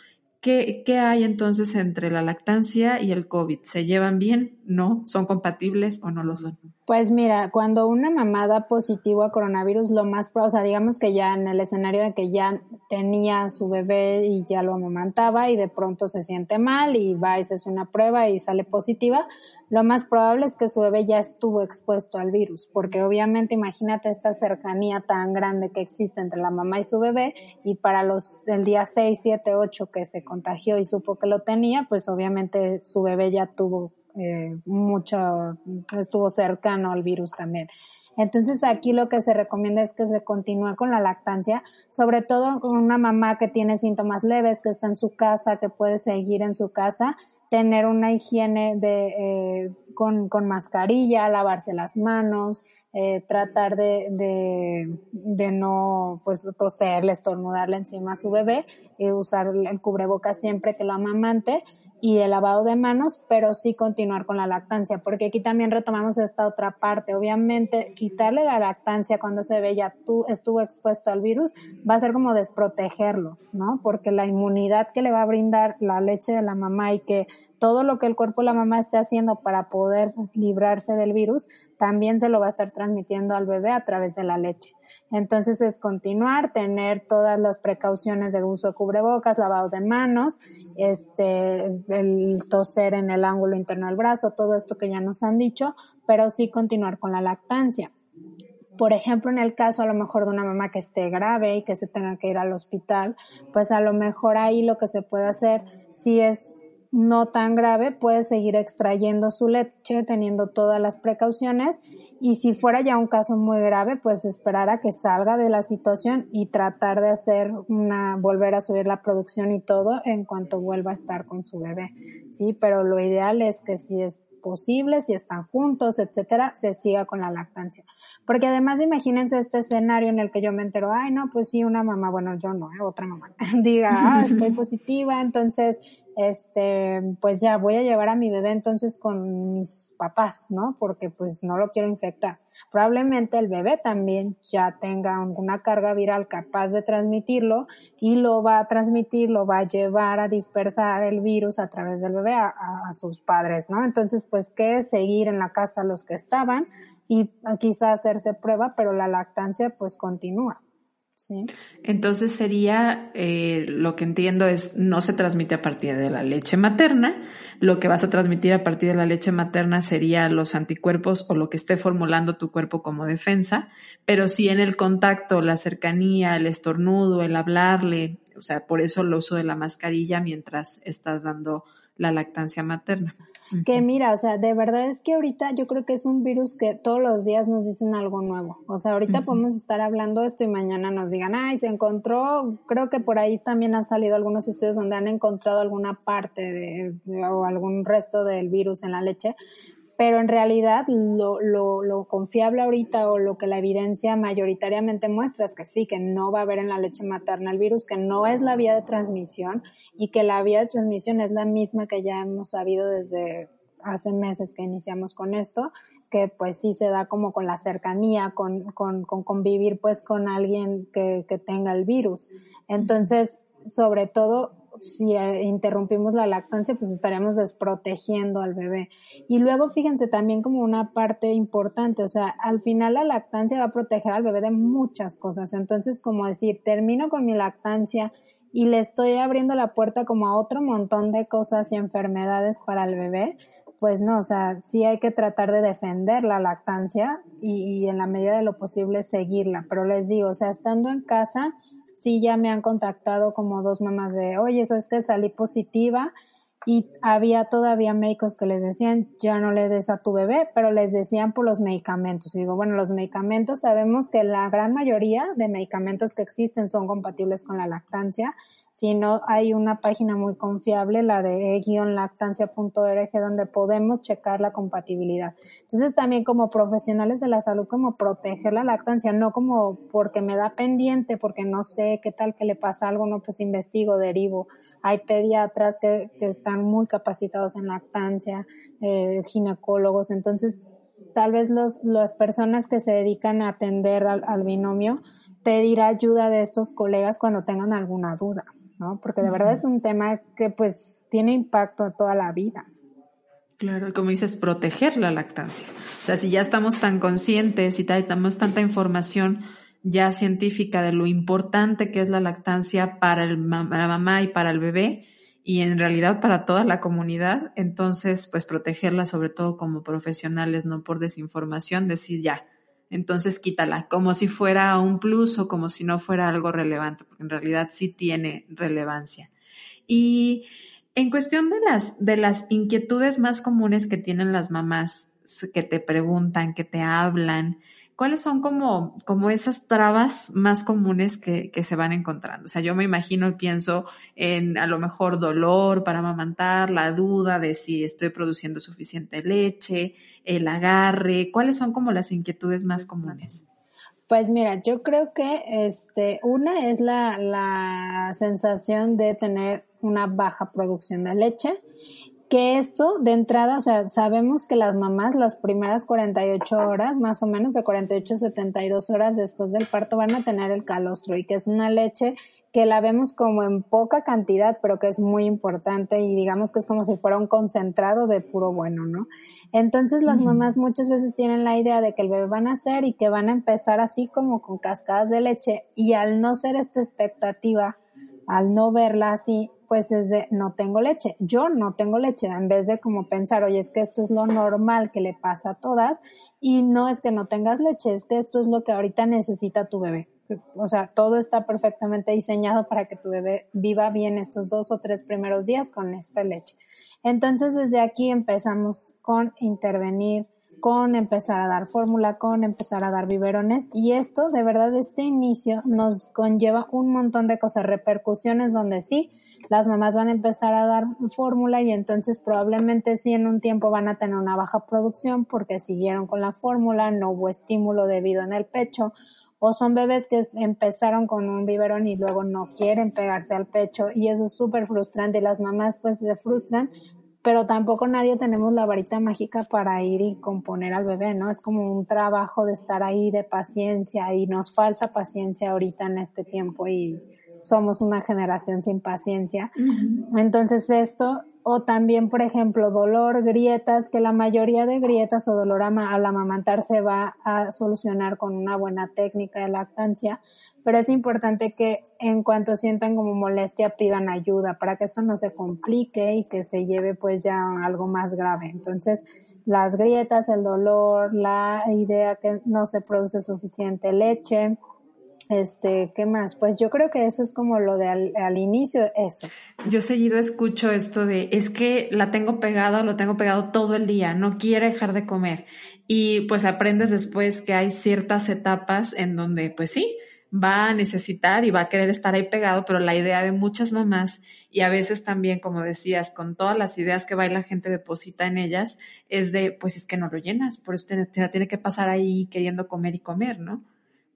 ¿Qué, ¿Qué, hay entonces entre la lactancia y el COVID? ¿Se llevan bien? ¿No? ¿Son compatibles o no lo son? Pues mira, cuando una mamá da positivo a coronavirus, lo más, o sea, digamos que ya en el escenario de que ya tenía su bebé y ya lo amamantaba y de pronto se siente mal y va y se hace una prueba y sale positiva, lo más probable es que su bebé ya estuvo expuesto al virus, porque obviamente imagínate esta cercanía tan grande que existe entre la mamá y su bebé y para los el día 6, 7, 8 que se contagió y supo que lo tenía, pues obviamente su bebé ya tuvo eh, mucho, estuvo cercano al virus también. Entonces aquí lo que se recomienda es que se continúe con la lactancia, sobre todo con una mamá que tiene síntomas leves, que está en su casa, que puede seguir en su casa tener una higiene de, eh, con, con, mascarilla, lavarse las manos, eh, tratar de, de, de, no pues toserle, estornudarle encima a su bebé, y usar el cubrebocas siempre que lo amamante y el lavado de manos, pero sí continuar con la lactancia, porque aquí también retomamos esta otra parte. Obviamente, quitarle la lactancia cuando se ve ya tú estuvo expuesto al virus va a ser como desprotegerlo, ¿no? Porque la inmunidad que le va a brindar la leche de la mamá y que todo lo que el cuerpo de la mamá esté haciendo para poder librarse del virus, también se lo va a estar transmitiendo al bebé a través de la leche. Entonces es continuar, tener todas las precauciones de uso de cubrebocas, lavado de manos, este, el toser en el ángulo interno del brazo, todo esto que ya nos han dicho, pero sí continuar con la lactancia. Por ejemplo, en el caso a lo mejor de una mamá que esté grave y que se tenga que ir al hospital, pues a lo mejor ahí lo que se puede hacer, si es no tan grave, puede seguir extrayendo su leche teniendo todas las precauciones y si fuera ya un caso muy grave, pues esperar a que salga de la situación y tratar de hacer una, volver a subir la producción y todo en cuanto vuelva a estar con su bebé. Sí, pero lo ideal es que si es posible, si están juntos, etcétera, se siga con la lactancia. Porque además imagínense este escenario en el que yo me entero, ay no, pues sí, una mamá, bueno, yo no, ¿eh? otra mamá, diga, ah, estoy positiva, entonces este, pues ya voy a llevar a mi bebé entonces con mis papás, ¿no? Porque pues no lo quiero infectar. Probablemente el bebé también ya tenga alguna carga viral capaz de transmitirlo y lo va a transmitir, lo va a llevar a dispersar el virus a través del bebé a, a sus padres, ¿no? Entonces, pues, ¿qué es seguir en la casa los que estaban y quizá hacerse prueba, pero la lactancia pues continúa. Entonces sería, eh, lo que entiendo es, no se transmite a partir de la leche materna, lo que vas a transmitir a partir de la leche materna sería los anticuerpos o lo que esté formulando tu cuerpo como defensa, pero si en el contacto, la cercanía, el estornudo, el hablarle, o sea, por eso el uso de la mascarilla mientras estás dando la lactancia materna. Que mira, o sea, de verdad es que ahorita yo creo que es un virus que todos los días nos dicen algo nuevo. O sea, ahorita podemos estar hablando esto y mañana nos digan, ay, se encontró, creo que por ahí también han salido algunos estudios donde han encontrado alguna parte de, o algún resto del virus en la leche, pero en realidad lo, lo, lo, confiable ahorita o lo que la evidencia mayoritariamente muestra es que sí, que no va a haber en la leche materna el virus, que no es la vía de transmisión y que la vía de transmisión es la misma que ya hemos sabido desde hace meses que iniciamos con esto, que pues sí se da como con la cercanía, con, con, con convivir pues con alguien que, que tenga el virus. Entonces, sobre todo si eh, interrumpimos la lactancia, pues estaríamos desprotegiendo al bebé. Y luego fíjense también como una parte importante, o sea, al final la lactancia va a proteger al bebé de muchas cosas. Entonces, como decir, termino con mi lactancia y le estoy abriendo la puerta como a otro montón de cosas y enfermedades para el bebé, pues no, o sea, sí hay que tratar de defender la lactancia y, y, en la medida de lo posible seguirla. Pero les digo, o sea, estando en casa, sí ya me han contactado como dos mamás de, oye, ¿sabes que salí positiva? Y había todavía médicos que les decían, ya no le des a tu bebé, pero les decían por los medicamentos. Y digo, bueno, los medicamentos sabemos que la gran mayoría de medicamentos que existen son compatibles con la lactancia si no hay una página muy confiable, la de e-lactancia.org, donde podemos checar la compatibilidad. Entonces también como profesionales de la salud, como proteger la lactancia, no como porque me da pendiente, porque no sé qué tal que le pasa algo, no, pues investigo, derivo. Hay pediatras que, están muy capacitados en lactancia, eh, ginecólogos, entonces tal vez los, las personas que se dedican a atender al binomio pedir ayuda de estos colegas cuando tengan alguna duda. ¿No? Porque de verdad es un tema que pues tiene impacto en toda la vida. Claro, como dices, proteger la lactancia. O sea, si ya estamos tan conscientes y tenemos tanta información ya científica de lo importante que es la lactancia para, el, la mamá y para el bebé, y en realidad para toda la comunidad, entonces pues protegerla sobre todo como profesionales, no por desinformación, decir ya, entonces quítala, como si fuera un plus o como si no fuera algo relevante, porque en realidad sí tiene relevancia. Y en cuestión de las, de las inquietudes más comunes que tienen las mamás, que te preguntan, que te hablan, ¿cuáles son como, como esas trabas más comunes que, que, se van encontrando? O sea, yo me imagino y pienso en a lo mejor dolor para amamantar, la duda de si estoy produciendo suficiente leche, el agarre, ¿cuáles son como las inquietudes más comunes? Pues mira, yo creo que este, una es la, la sensación de tener una baja producción de leche que esto de entrada, o sea, sabemos que las mamás las primeras 48 horas, más o menos de 48 a 72 horas después del parto van a tener el calostro y que es una leche que la vemos como en poca cantidad, pero que es muy importante y digamos que es como si fuera un concentrado de puro bueno, ¿no? Entonces las mamás muchas veces tienen la idea de que el bebé va a nacer y que van a empezar así como con cascadas de leche y al no ser esta expectativa, al no verla así, pues es de no tengo leche. Yo no tengo leche, en vez de como pensar, oye, es que esto es lo normal que le pasa a todas y no es que no tengas leche, es que esto es lo que ahorita necesita tu bebé. O sea, todo está perfectamente diseñado para que tu bebé viva bien estos dos o tres primeros días con esta leche. Entonces, desde aquí empezamos con intervenir, con empezar a dar fórmula, con empezar a dar biberones y esto, de verdad, este inicio nos conlleva un montón de cosas, repercusiones donde sí, las mamás van a empezar a dar fórmula y entonces probablemente sí en un tiempo van a tener una baja producción porque siguieron con la fórmula, no hubo estímulo debido en el pecho o son bebés que empezaron con un biberón y luego no quieren pegarse al pecho y eso es súper frustrante y las mamás pues se frustran pero tampoco nadie tenemos la varita mágica para ir y componer al bebé, ¿no? Es como un trabajo de estar ahí de paciencia y nos falta paciencia ahorita en este tiempo y somos una generación sin paciencia. Entonces esto, o también, por ejemplo, dolor, grietas, que la mayoría de grietas o dolor al amamantar se va a solucionar con una buena técnica de lactancia, pero es importante que en cuanto sientan como molestia pidan ayuda para que esto no se complique y que se lleve pues ya algo más grave. Entonces, las grietas, el dolor, la idea que no se produce suficiente leche, este, ¿qué más? Pues yo creo que eso es como lo de al, inicio, eso. Yo seguido escucho esto de, es que la tengo pegado, lo tengo pegado todo el día, no quiere dejar de comer. Y pues aprendes después que hay ciertas etapas en donde, pues sí, va a necesitar y va a querer estar ahí pegado, pero la idea de muchas mamás y a veces también, como decías, con todas las ideas que va y la gente deposita en ellas, es de, pues es que no lo llenas, por eso te, tiene que pasar ahí queriendo comer y comer, ¿no?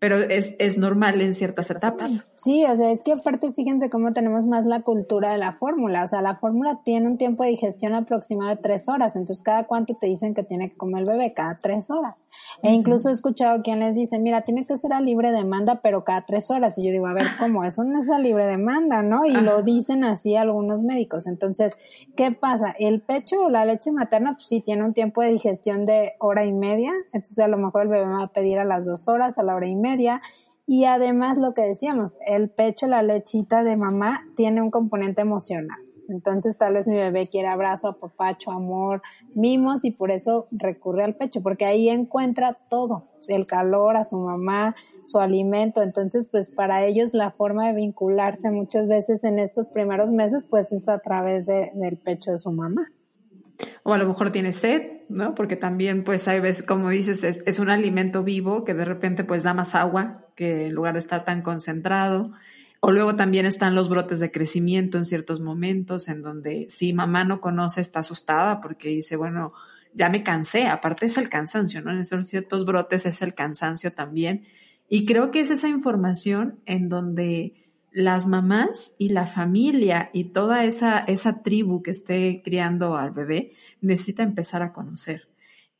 Pero es, es normal en ciertas etapas. Sí, o sea, es que aparte fíjense cómo tenemos más la cultura de la fórmula, o sea, la fórmula tiene un tiempo de digestión aproximado de tres horas, entonces cada cuánto te dicen que tiene que comer el bebé, cada tres horas. E incluso he escuchado quien les dice, mira, tiene que ser a libre demanda, pero cada tres horas. Y yo digo, a ver, ¿cómo? Eso no es a libre demanda, ¿no? Y lo dicen así algunos médicos. Entonces, ¿qué pasa? El pecho o la leche materna, pues sí, tiene un tiempo de digestión de hora y media. Entonces, a lo mejor el bebé va a pedir a las dos horas, a la hora y media. Y además, lo que decíamos, el pecho, la lechita de mamá, tiene un componente emocional. Entonces tal vez mi bebé quiere abrazo, apapacho, amor, mimos y por eso recurre al pecho, porque ahí encuentra todo, el calor a su mamá, su alimento. Entonces pues para ellos la forma de vincularse muchas veces en estos primeros meses pues es a través del pecho de su mamá. O a lo mejor tiene sed, ¿no? Porque también, pues, hay veces, como dices, es, es un alimento vivo que de repente, pues, da más agua que en lugar de estar tan concentrado. O luego también están los brotes de crecimiento en ciertos momentos en donde si mamá no conoce, está asustada porque dice, bueno, ya me cansé, aparte es el cansancio, ¿no? En esos ciertos brotes es el cansancio también. Y creo que es esa información en donde las mamás y la familia y toda esa, esa tribu que esté criando al bebé necesita empezar a conocer.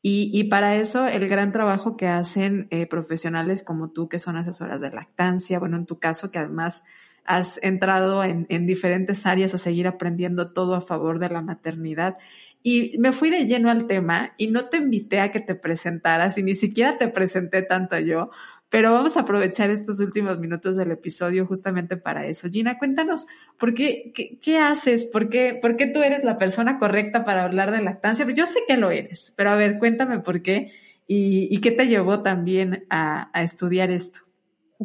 Y, y para eso el gran trabajo que hacen eh, profesionales como tú, que son asesoras de lactancia, bueno, en tu caso que además has entrado en, en diferentes áreas a seguir aprendiendo todo a favor de la maternidad. Y me fui de lleno al tema y no te invité a que te presentaras y ni siquiera te presenté tanto yo, pero vamos a aprovechar estos últimos minutos del episodio justamente para eso. Gina, cuéntanos, ¿por qué, qué, haces? ¿Por qué, ¿Por qué tú eres la persona correcta para hablar de lactancia? Yo sé que lo eres, pero a ver, cuéntame por qué y, qué te llevó también a, estudiar esto.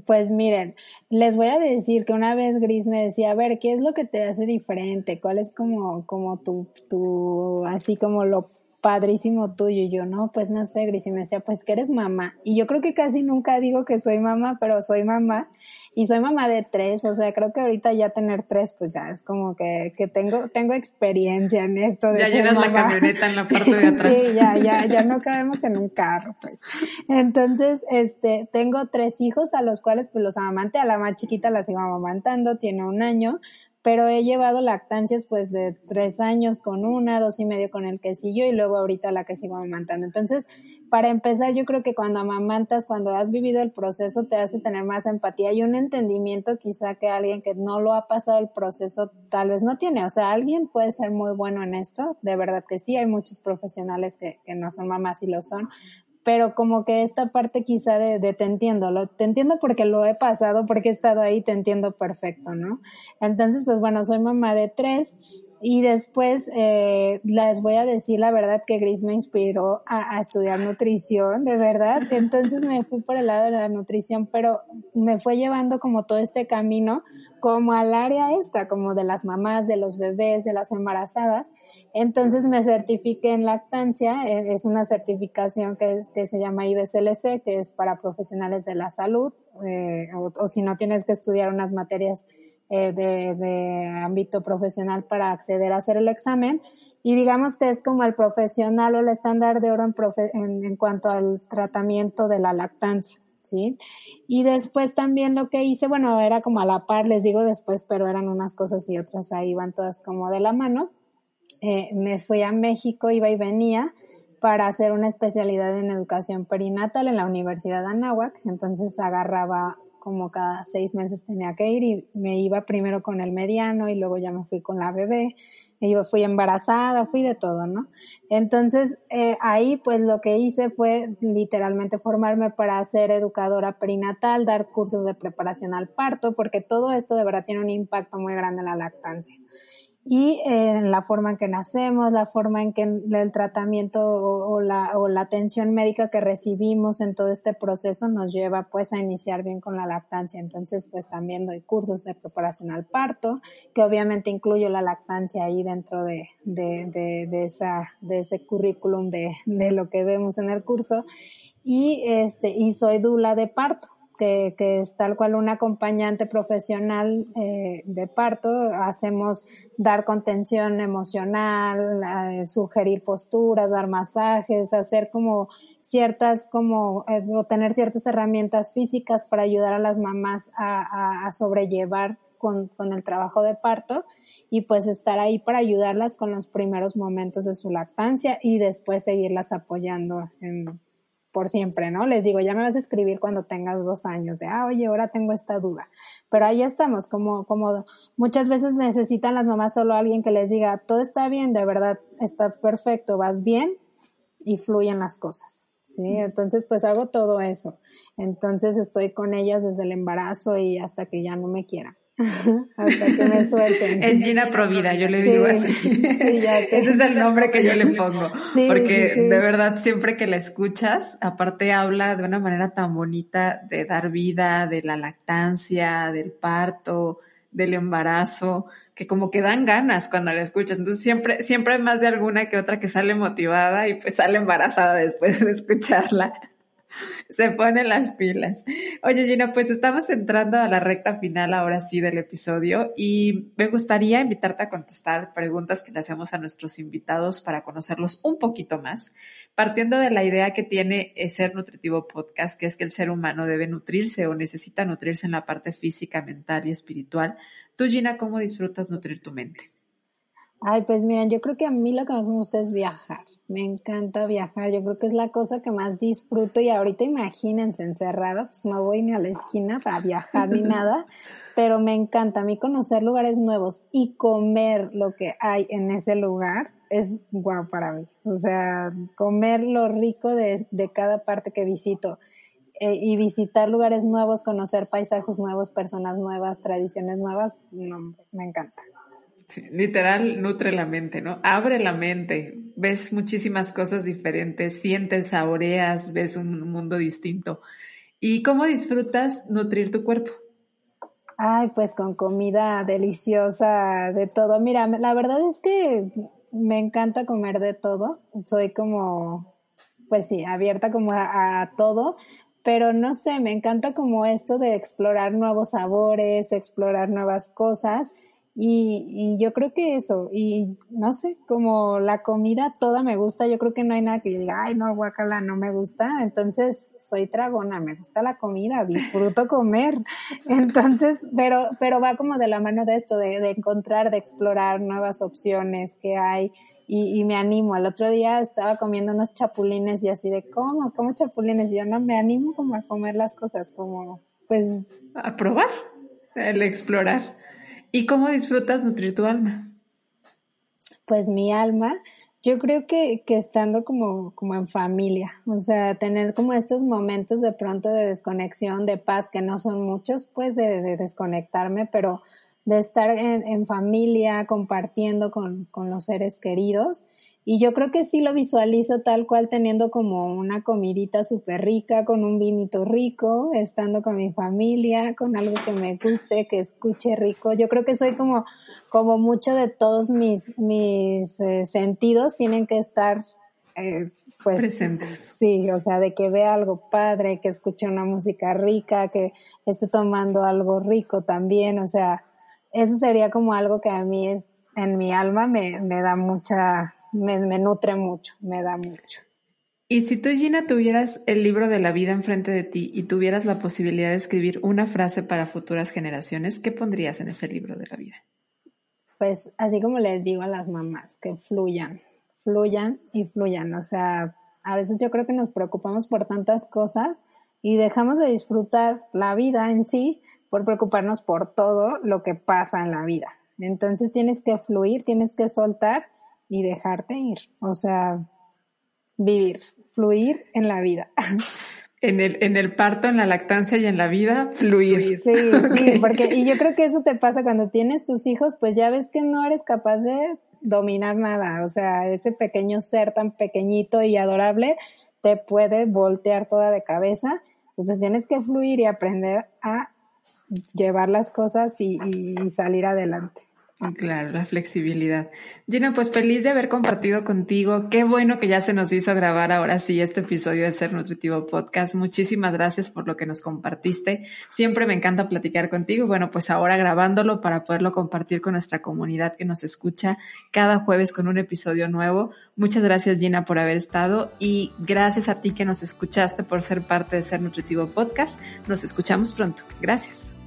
Pues miren, les voy a decir que una vez Gris me decía, a ver, ¿qué es lo que te hace diferente? ¿Cuál es como, como tu, tu, así como lo padrísimo tuyo. Y yo, no, pues no sé, Gris. Y me decía, pues que eres mamá. Y yo creo que casi nunca digo que soy mamá, pero soy mamá. Y soy mamá de tres. O sea, creo que ahorita ya tener tres, pues ya es como que, que tengo, tengo experiencia en esto. De ya llenas la camioneta en la parte de atrás. Sí, ya, ya, ya no cabemos en un carro, pues. Entonces, este, tengo tres hijos a los cuales pues los amamante. A la más chiquita la sigo amamantando, tiene un año pero he llevado lactancias pues de tres años con una, dos y medio con el quesillo y luego ahorita la que sigo amamantando. Entonces, para empezar, yo creo que cuando amamantas, cuando has vivido el proceso, te hace tener más empatía y un entendimiento quizá que alguien que no lo ha pasado el proceso tal vez no tiene. O sea, alguien puede ser muy bueno en esto, de verdad que sí, hay muchos profesionales que, que no son mamás y lo son, pero como que esta parte quizá de, de, te entiendo, lo, te entiendo porque lo he pasado, porque he estado ahí, te entiendo perfecto, ¿no? Entonces, pues bueno, soy mamá de tres y después eh, les voy a decir la verdad que Gris me inspiró a, a, estudiar nutrición, de verdad. Entonces me fui por el lado de la nutrición, pero me fue llevando como todo este camino como al área esta, como de las mamás, de los bebés, de las embarazadas. Entonces me certifiqué en lactancia, eh, es una certificación que, se llama IBCLC, que es para profesionales de la salud, eh, o, si no tienes que estudiar unas materias eh, de, ámbito profesional para acceder a hacer el examen. Y digamos que es como el profesional o el estándar de oro en, en, en cuanto al tratamiento de la lactancia. ¿sí? Y después también lo que hice, bueno, era como a la par, les digo después, pero eran unas cosas y otras ahí van todas como de la mano. Eh, me fui a México, iba y venía para hacer una especialidad en educación perinatal en la Universidad de Anáhuac, entonces agarraba como cada seis meses tenía que ir y me iba primero con el mediano y luego ya me fui con la bebé, y yo fui embarazada, fui de todo, ¿no? Entonces eh, ahí pues lo que hice fue literalmente formarme para ser educadora perinatal, dar cursos de preparación al parto, porque todo esto de verdad tiene un impacto muy grande en la lactancia y eh, la forma en que nacemos, la forma en que el tratamiento o, la, o la atención médica que recibimos en todo este proceso nos lleva pues a iniciar bien con la lactancia. Entonces pues también doy cursos de preparación al parto, que obviamente incluyo la lactancia ahí dentro de, de, de, de esa, de ese currículum de, de lo que vemos en el curso. Y este, y soy dula de parto que, que, es tal cual un acompañante profesional eh, de parto. Hacemos dar contención emocional, eh, sugerir posturas, dar masajes, hacer como ciertas, como, eh, o tener ciertas herramientas físicas para ayudar a las mamás a sobrellevar con, con el trabajo de parto y pues estar ahí para ayudarlas con los primeros momentos de su lactancia y después seguirlas apoyando en, por siempre, ¿no? Les digo, ya me vas a escribir cuando tengas dos años, de, ah, oye, ahora tengo esta duda. Pero ahí estamos, como, como muchas veces necesitan las mamás solo alguien que les diga, todo está bien, de verdad, está perfecto, vas bien y fluyen las cosas. ¿sí? Entonces, pues hago todo eso. Entonces estoy con ellas desde el embarazo y hasta que ya no me quieran. Hasta que me suelten. Es Gina Provida, yo le digo así. Ese es el nombre que yo le pongo. porque de verdad, siempre que la escuchas, aparte habla de una manera tan bonita de dar vida, de la lactancia, del parto, del embarazo, que como que dan ganas cuando la escuchas. Entonces siempre, siempre hay más de alguna que otra que sale motivada y pues sale embarazada después de escucharla. Se pone las pilas. Oye, Gina, pues estamos entrando a la recta final ahora sí del episodio y me gustaría invitarte a contestar preguntas que le hacemos a nuestros invitados para conocerlos un poquito más, partiendo de la idea que tiene Ser Nutritivo Podcast, que es que el ser humano debe nutrirse o necesita nutrirse en la parte física, mental y espiritual. Tú, Gina, ¿cómo disfrutas nutrir tu mente? Ay, pues miren, yo creo que a mí lo que más me gusta es viajar. Me encanta viajar. Yo creo que es la cosa que más disfruto y ahorita imagínense encerrada, pues no voy ni a la esquina para viajar ni nada, pero me encanta a mí conocer lugares nuevos y comer lo que hay en ese lugar es guau para mí. O sea, comer lo rico de, de cada parte que visito eh, y visitar lugares nuevos, conocer paisajes nuevos, personas nuevas, tradiciones nuevas, no, me encanta literal, nutre la mente, ¿no? Abre la mente, ves muchísimas cosas diferentes, sientes, saboreas, ves un mundo distinto. ¿Y cómo disfrutas nutrir tu cuerpo? Ay, pues con comida deliciosa, de todo. Mira, la verdad es que me encanta comer de todo. Soy como, pues sí, abierta como a, a todo, pero no sé, me encanta como esto de explorar nuevos sabores, explorar nuevas cosas y, y, yo creo que eso, y no sé, como la comida toda me gusta, yo creo que no hay nada que diga, ay, no, guacala, no me gusta. Entonces, soy tragona, me gusta la comida, disfruto comer. Entonces, pero, pero va como de la mano de esto, de, de encontrar, de explorar nuevas opciones que hay. Y, y, me animo. El otro día estaba comiendo unos chapulines y así de, ¿cómo? ¿Cómo chapulines? Y yo no me animo como a comer las cosas, como, pues. A probar, el explorar. ¿Y cómo disfrutas nutrir tu alma? Pues mi alma, yo creo que, que estando como, como en familia, o sea, tener como estos momentos de pronto de desconexión, de paz, que no son muchos, pues de, de desconectarme, pero de estar en, en familia, compartiendo con, con los seres queridos y yo creo que sí lo visualizo tal cual teniendo como una comidita súper rica, con un vinito rico, estando con mi familia, con algo que me guste, que escuche rico. Yo creo que soy como, como mucho de todos mis, mis eh, sentidos tienen que estar eh, pues presentes. Sí, o sea, de que vea algo padre, que escuche una música rica, que esté tomando algo rico también, o sea, eso sería como algo que a mí es, en mi alma me, me da mucha, me, nutre mucho, me da mucho. Y si tú, Gina, tuvieras el libro de la vida enfrente de ti y tuvieras la posibilidad de escribir una frase para futuras generaciones, ¿qué pondrías en ese libro de la vida? Pues así como les digo a las mamás, que fluyan, fluyan y fluyan. O sea, a veces yo creo que nos preocupamos por tantas cosas y dejamos de disfrutar la vida en sí por preocuparnos por todo lo que pasa en la vida. Entonces tienes que fluir, tienes que soltar y dejarte ir. O sea, vivir, fluir en la vida. En el, en el parto, en la lactancia y en la vida, fluir. Sí, sí, porque, y yo creo que eso te pasa cuando tienes tus hijos, pues ya ves que no eres capaz de dominar nada. O sea, ese pequeño ser tan pequeñito y adorable te puede voltear toda de cabeza. Y pues tienes que fluir y aprender a llevar las cosas y salir adelante. Claro, la flexibilidad. Gina, pues feliz de haber compartido contigo. Qué bueno que ya se nos hizo grabar ahora sí este episodio de Ser Nutritivo Podcast. Muchísimas gracias por lo que nos compartiste. Siempre me encanta platicar contigo. Bueno, pues ahora grabándolo para poderlo compartir con nuestra comunidad que nos escucha cada jueves con un episodio nuevo. Muchas gracias Gina por haber estado y gracias a ti que nos escuchaste por ser parte de Ser Nutritivo Podcast. Nos escuchamos pronto. Gracias.